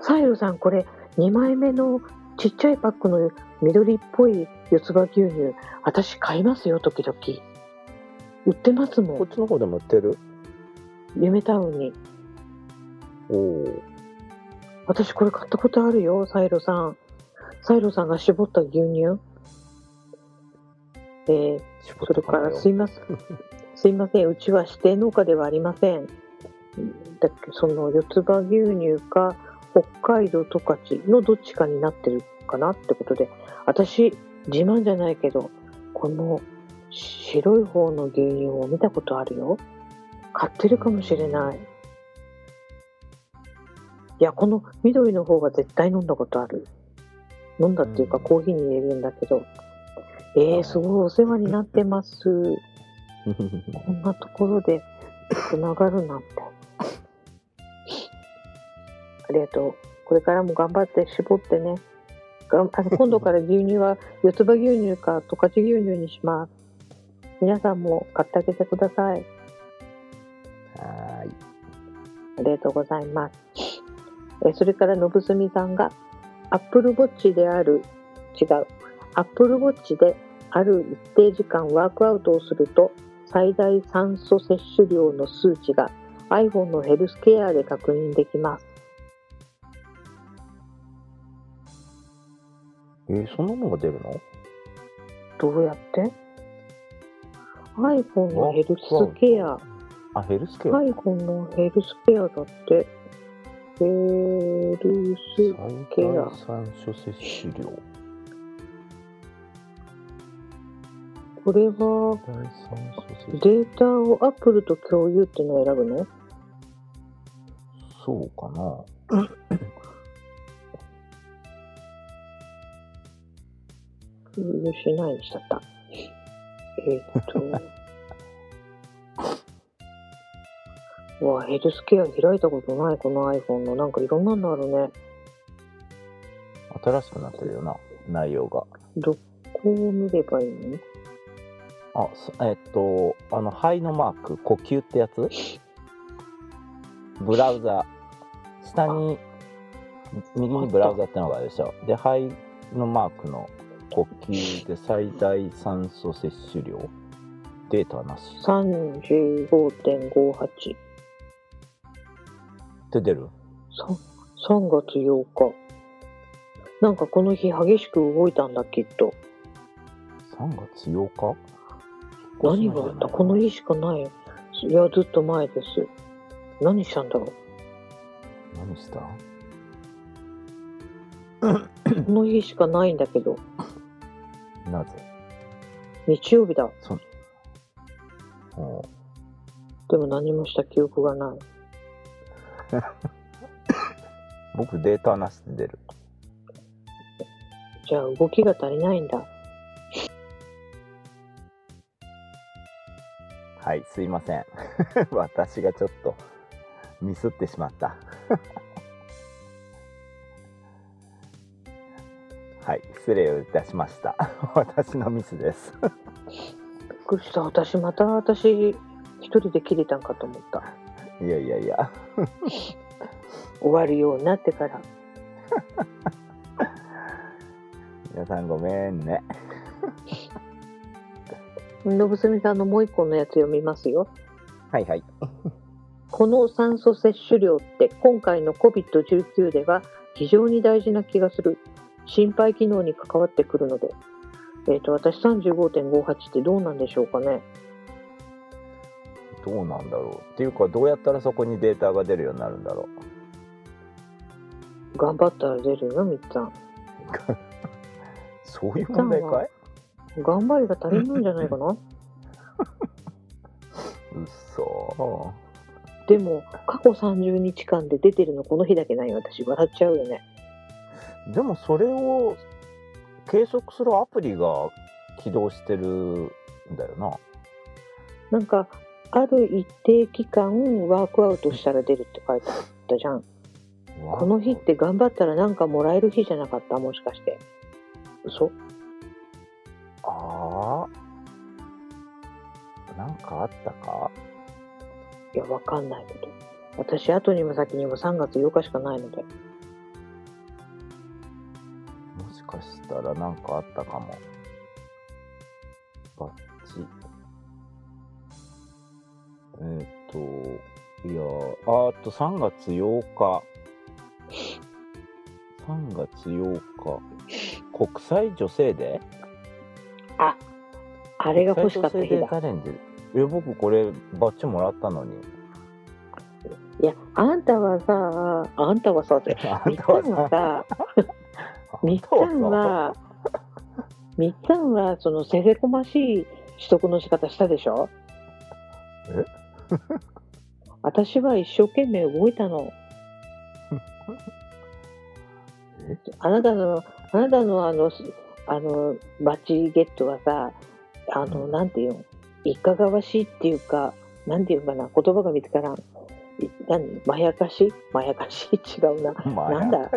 サイロさん、これ、2枚目のちっちゃいパックの緑っぽい四つ葉牛乳、私買いますよ、時々。売ってますもんこっ。ちの方でも売ってる夢タウンに。おお。私これ買ったことあるよ、サイロさん。サイロさんが絞った牛乳。えー、絞それからよすいません。[laughs] すいません、うちは指定農家ではありません。だその四つ葉牛乳か北海道十勝のどっちかになってるかなってことで、私、自慢じゃないけど、この白い方の牛乳を見たことあるよ。買ってるかもしれない。いや、この緑の方が絶対飲んだことある。飲んだっていうかうんコーヒーに入れるんだけど。えー、すごいお世話になってます。こんなところで繋がるなんて。ありがとう。これからも頑張って絞ってね。今度から牛乳は四つ葉牛乳か十勝牛乳にします。皆さんも買ってあげてください。ありがとうございます。えそれから、のぶすみさんが、アップルウォッチである、違う、アップルウォッチである一定時間ワークアウトをすると、最大酸素摂取量の数値が iPhone のヘルスケアで確認できます。えーそんなのが出るの？どうやって ?iPhone のヘルスケア、あ、ヘルスケア。iPhone のヘルスケアだって、ヘルスケ最ア大酸素摂取量。これはデータを Apple と共有っていうのを選ぶの？そうかな。[coughs] 共有しないにしちゃった。えーっと。わあ、ヘルスケア開いたことない、この iPhone の。なんかいろんなのあるね。新しくなってるよな、内容が。どこを見ればいいの？あ、そえっと、あの、肺のマーク、呼吸ってやつ？ブラウザ、下に、右にブラウザってのがあるでしょ。で、肺のマークの呼吸で最大酸素摂取量、データなし ?35.58。って出る？さ3月8日。なんかこの日激しく動いたんだ、きっと。?3 月8日？何があった？この日しかない。いや、ずっと前です。何したんだろう？何した？この日しかないんだけど。なぜ？日曜日だ。でも何もした記憶がない。[laughs] 僕データなしで出る。じゃあ動きが足りないんだ。はい、すいません。[laughs] 私がちょっとミスってしまった。[laughs] はい、失礼をいたしました。私のミスです。びっくりした。私、また私、一人で切れたんかと思った。いやいやいや、終わるようになってから。皆さんごめんね。のぶすみさんのもう一個のやつ読みますよ。はいはい。この酸素摂取量って今回の COVID-19 では非常に大事な気がする。心肺機能に関わってくるので。えっ、と、私35.58ってどうなんでしょうかね。どうなんだろう。っていうか、どうやったらそこにデータが出るようになるんだろう。頑張ったら出るよ、みっちゃん。そういう問題かい？頑張りが足りないんじゃないかな？うっそでも、過去30日間で出てるのこの日だけないよ。私、笑っちゃうよね。でもそれを計測するアプリが起動してるんだよな。なんか、ある一定期間ワークアウトしたら出るって書いてあったじゃん。この日って頑張ったらなんかもらえる日じゃなかった？もしかして。嘘？ああ。なんかあったか？いや、わかんないけど。私、後にも先にも3月8日しかないので。もしかしたらなんかあったかも。えーっ、と、いやー、あと3月8日。3月8日。国際女性デー？あれが欲しかった国際女性デー日だ。チャレンジ。え、僕これバッチもらったのに。いや、あんたはさ、あんたはさって、あ [laughs] みっちゃんはさ、みっちゃんは、みっちゃんは、そのせせこましい取得の仕方したでしょ？え？[laughs] 私は一生懸命動いたの。えあなたの、あなたのあの、すあの、バッジゲットはさ、あの、うんなんていうの？いかがわしいっていうか、なんていうかな、言葉が見つからん。い何？まやかし？まやかし？[laughs] 違うな。なんだ？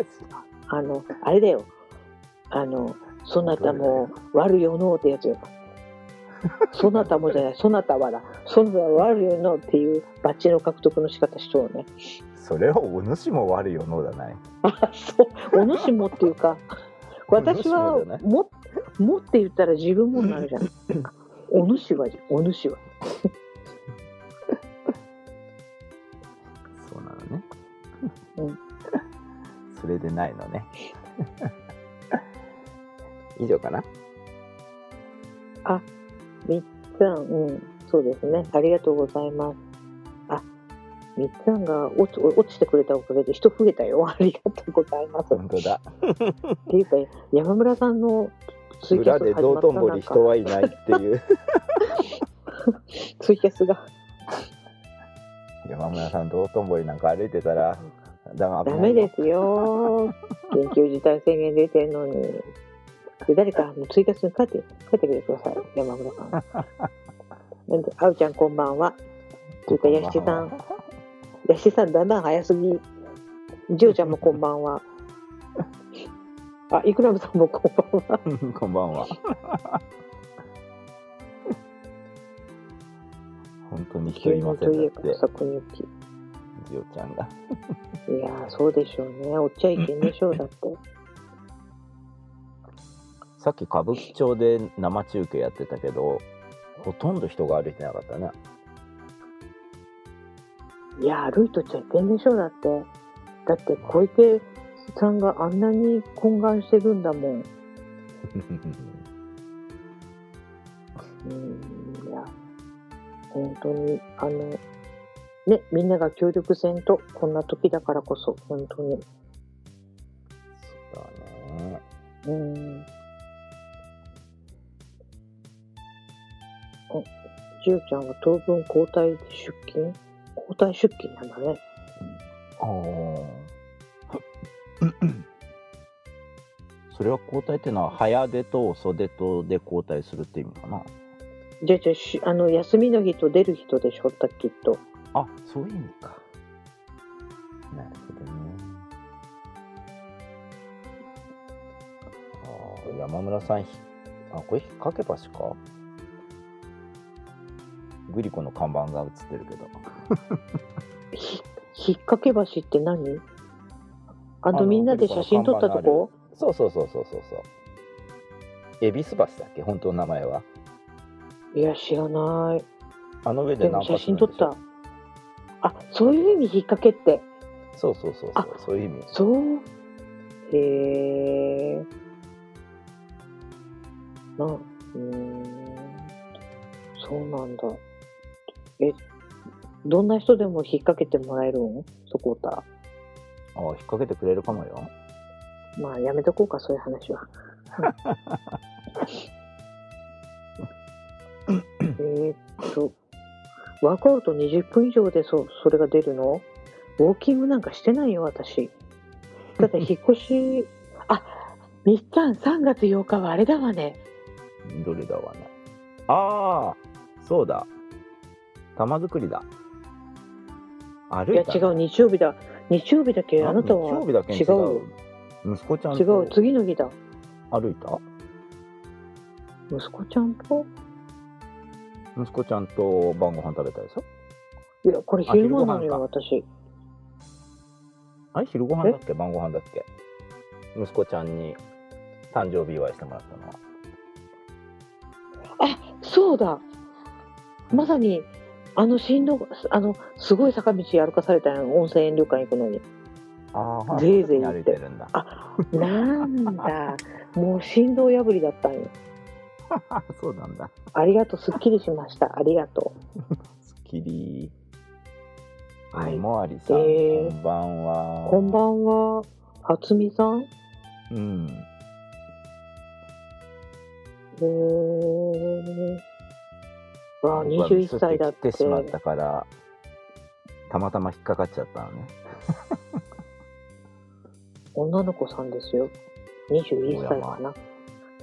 あの、あれだよ。あの、そなたも悪よのうってやつよ。[laughs] そなたもじゃない、そなたはだ。そなたは悪よのうっていうバッジの獲得の仕方しとうね。それをお主も悪いよのだないあ、そう。お主もっていうか、[laughs] 私はもも、もって言ったら自分もになる [laughs] じゃん。お主はお主は。そうなのねうんそれでないのね以上かな？みっつん、うん、そうですね。ありがとうございます。あ、みっつんが落ち落ちてくれたおかげで人増えたよ。[laughs] ありがとうございます。っ本当だていうか、山村さんのツイキャス裏で道頓堀人はいないっていう [laughs] ツイキャスが山村さん道頓堀なんか歩いてたらダメダメですよ。緊急事態宣言出てんのに。で誰かもうツイキャスに書いて、書いてくれてください。山村さん。あうちゃんこんばんは。それからやしさん。やしさんだんだん早すぎ。じおちゃんもこんばんは。[laughs] あ、いくらぶさんもこんばんは。こんばんは [laughs] 本当に人いませんだってさ国行ジオちゃんがいやー、そうでしょうね。おっちゃいけんでしょう、だって。さっき歌舞伎町で生中継やってたけどほとんど人が歩いてなかったねいや、歩いとっちゃいけんでしょ、だって。だって、小池さんがあんなに懇願してるんだもん。うん、いや、本当に、あの、ね、みんなが協力せんと、こんな時だからこそ、本当に。そうだねうん。じゅうちゃんは当分交代で出勤？交代出勤なんだね。あー。[clears throat] それは交代っていうのは早出と袖とで交代するって意味かな。じゃあじゃあしあの、休みの日と出る人でしょ？ったきっと。あそういう意味か。なるほどね。あー山村さんひあこれ引っ掛け橋か？グリコの看板が映ってるけど [laughs] ひ引っ掛け橋って何？あのみんなで写真撮ったとこ？そうそうそうそうそうそう恵比寿橋だっけ？本当の名前はいや、知らない。あの上ででも写真撮った。あ、そういう意味引っ掛けって。そうそうそうそあうそういう意味そう。へえ。な、うーん。そうなんだ。え、どんな人でも引っ掛けてもらえるんそこだ。ああ引っ掛けてくれるかもよまあ、やめとこうか、そういう話は。[laughs] えーっと、ワークアウト20分以上でそそれが出るの？ウォーキングなんかしてないよ、私。ただ、引っ越し、[laughs] あ、みっちゃん、3月8日はあれだわね。どれだわねああそうだ玉作りだ。歩いや、いた違う、日曜日だ。日曜日だけ、あなた日は曜日だけに違う。息子ちゃん違とう、次の日だ。歩いた？息子ちゃんと？息子ちゃんと晩ご飯食べたでしょ？いや、これ昼間なのあよ、私。あれ昼ご飯だっけ？晩ご飯だっけ？息子ちゃんに誕生日祝いしてもらったのは。そうだ。まさに、あの振動、あの、すごい坂道歩かされたよ、温泉旅館行くのに。ああぜいぜい言歩っていてるんだあ、なんだ。[laughs] もう振動破りだったんよ。[laughs] そうなんだありがとう、すっきりしました。ありがとスッキリはいもありさん、えーこんばんはう。こんばんは、初美さん？うんえー、わあ、僕は21歳だっ。ミスっててしまったからたまたま引っかかっちゃったのね [laughs] 女の子さんですよ。21歳かな。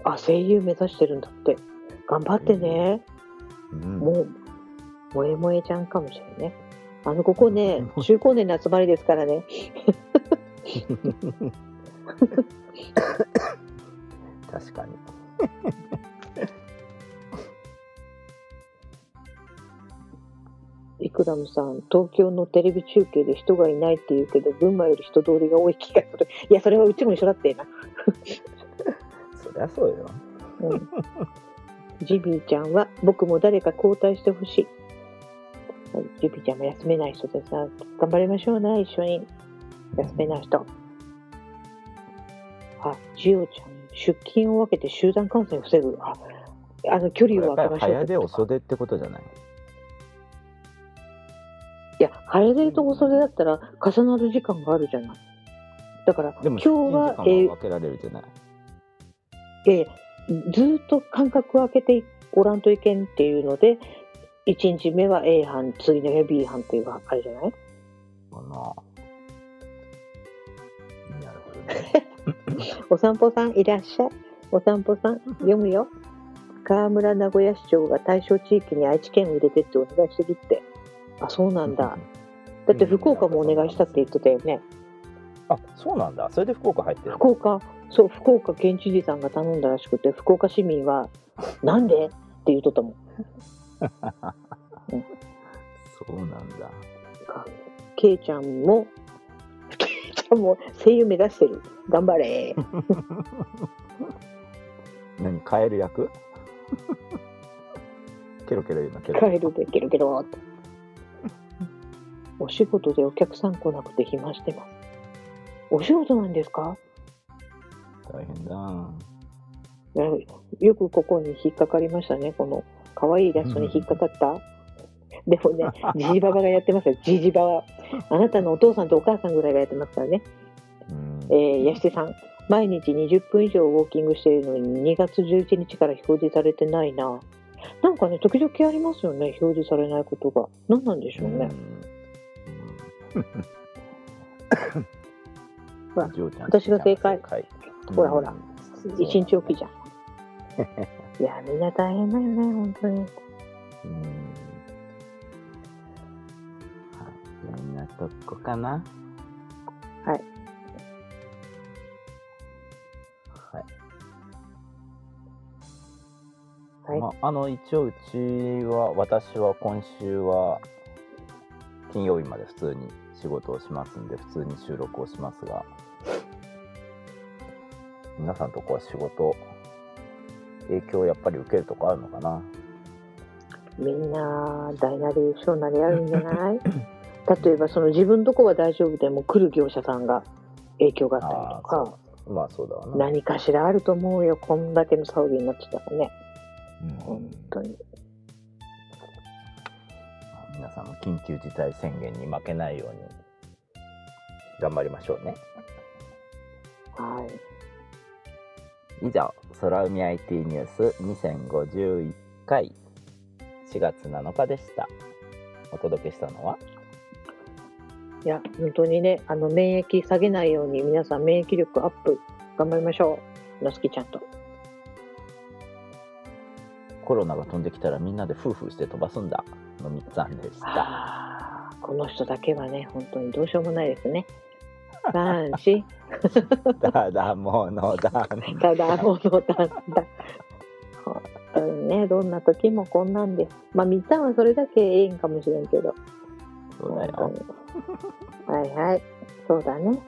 あ、声優目指してるんだって。頑張ってね。うんもう、萌え萌えちゃんかもしれないね。あの、ここね、中高年の集まりですからね。確かに。イクラムさん、東京のテレビ中継で人がいないって言うけど、群馬より人通りが多い気がする。いや、それはうちも一緒だってな。[laughs] そりゃそうよ。うん、ジビーちゃんは、僕も誰か交代してほしい。はいジビーちゃんも休めない人でさ、頑張りましょうね、一緒に。休めない人。あ、ジオちゃん、出勤を分けて集団感染を防ぐ。あ、あの、距離をやっぱり空けましょう早出ってことか遅出ってことじゃない？いや、早出と遅出だったら重なる時間があるじゃない。だから、でも今日は、え時間は分けられるじゃない。ーえーずーっと間隔を空けておらんといけんっていうので、1日目は A 班、次の日は B 班っていうあれじゃない？かな。なるほどね。[laughs] お散歩さんいらっしゃい。お散歩さん読むよ。河村名古屋市長が対象地域に愛知県を入れてってお願いしてるって。あ、そうなんだ。だって福岡もお願いしたって言ってたよね。あ、そうなんだ。それで福岡入ってる。福岡、そう、福岡県知事さんが頼んだらしくて、福岡市民は、[laughs] なんで？って言っとったもん。そうなんだ。ケイちゃんも、ケイちゃんも声優目指してる。頑張れ。[laughs] 何カエル役？[laughs] ケロケロ言うのケロカエルでケロケロって。お仕事でお客さん来なくて暇してます。お仕事なんですか？大変だ。いやよくここに引っかかりましたね。この可愛いイラストに引っかかった。でもね、[laughs] ジジババがやってますよ。ジジババ。あなたのお父さんとお母さんぐらいがやってますからね。うんえー、ヤシテさん。毎日20分以上ウォーキングしているのに2月11日から表示されてないな。なんかね、時々ありますよね。表示されないことが。何なんでしょうね。ほら私が正解ほらほらうん一日おきじゃん。[laughs] いや、みんな大変だよね、本当に。うんはいこんなとこかなはい。はい。はいまあ、あの、一応うちは、私は今週は、金曜日まで普通に仕事をしますんで、普通に収録をしますが、皆さんとこは仕事、影響やっぱり受けるとこあるのかな？みんな、大なり小なりあるんじゃない？[coughs] 例えば、その自分とこは大丈夫でも来る業者さんが影響があったりとあか、ーまあそうだわな。何かしらあると思うよ。こんだけの騒ぎになってたらね。うん本当に。皆さんも緊急事態宣言に負けないように頑張りましょうね。はい。以上、空海 IT ニュース2051回4月7日でした。お届けしたのは、いや、本当にね、あの、免疫下げないように皆さん免疫力アップ頑張りましょう。のすきちゃんと。コロナが飛んできたらみんなで夫婦して飛ばすんだのみっつぁんでした。この人だけはね、本当にどうしようもないですね。男子、ただものだ。[laughs] ただものだった。本当にね、どんな時もこんなんです。まあ、みっちゃんはそれだけええんかもしれんけど。そうだよ。はいはい。そうだね。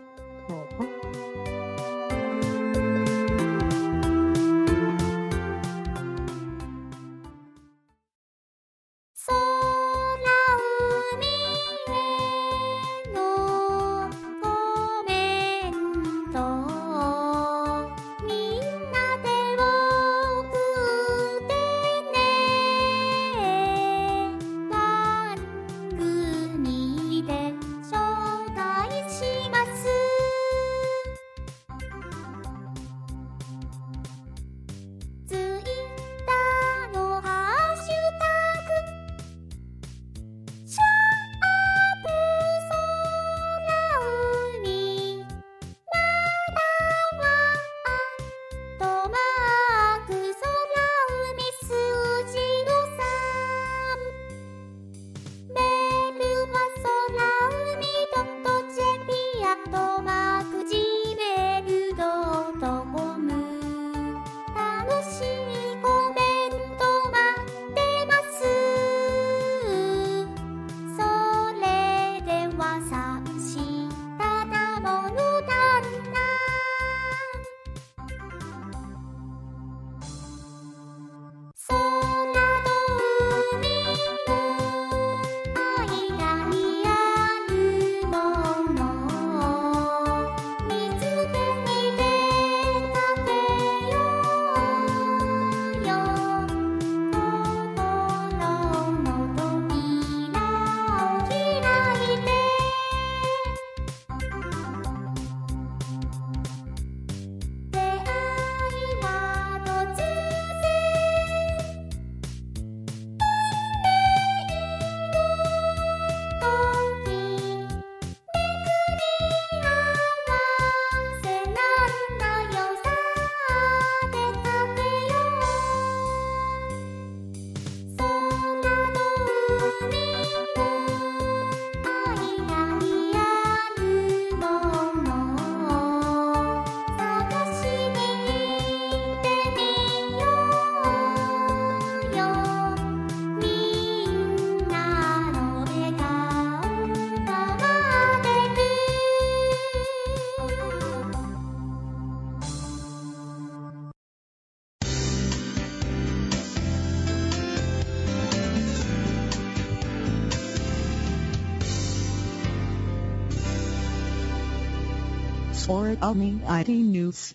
for Omni IT News.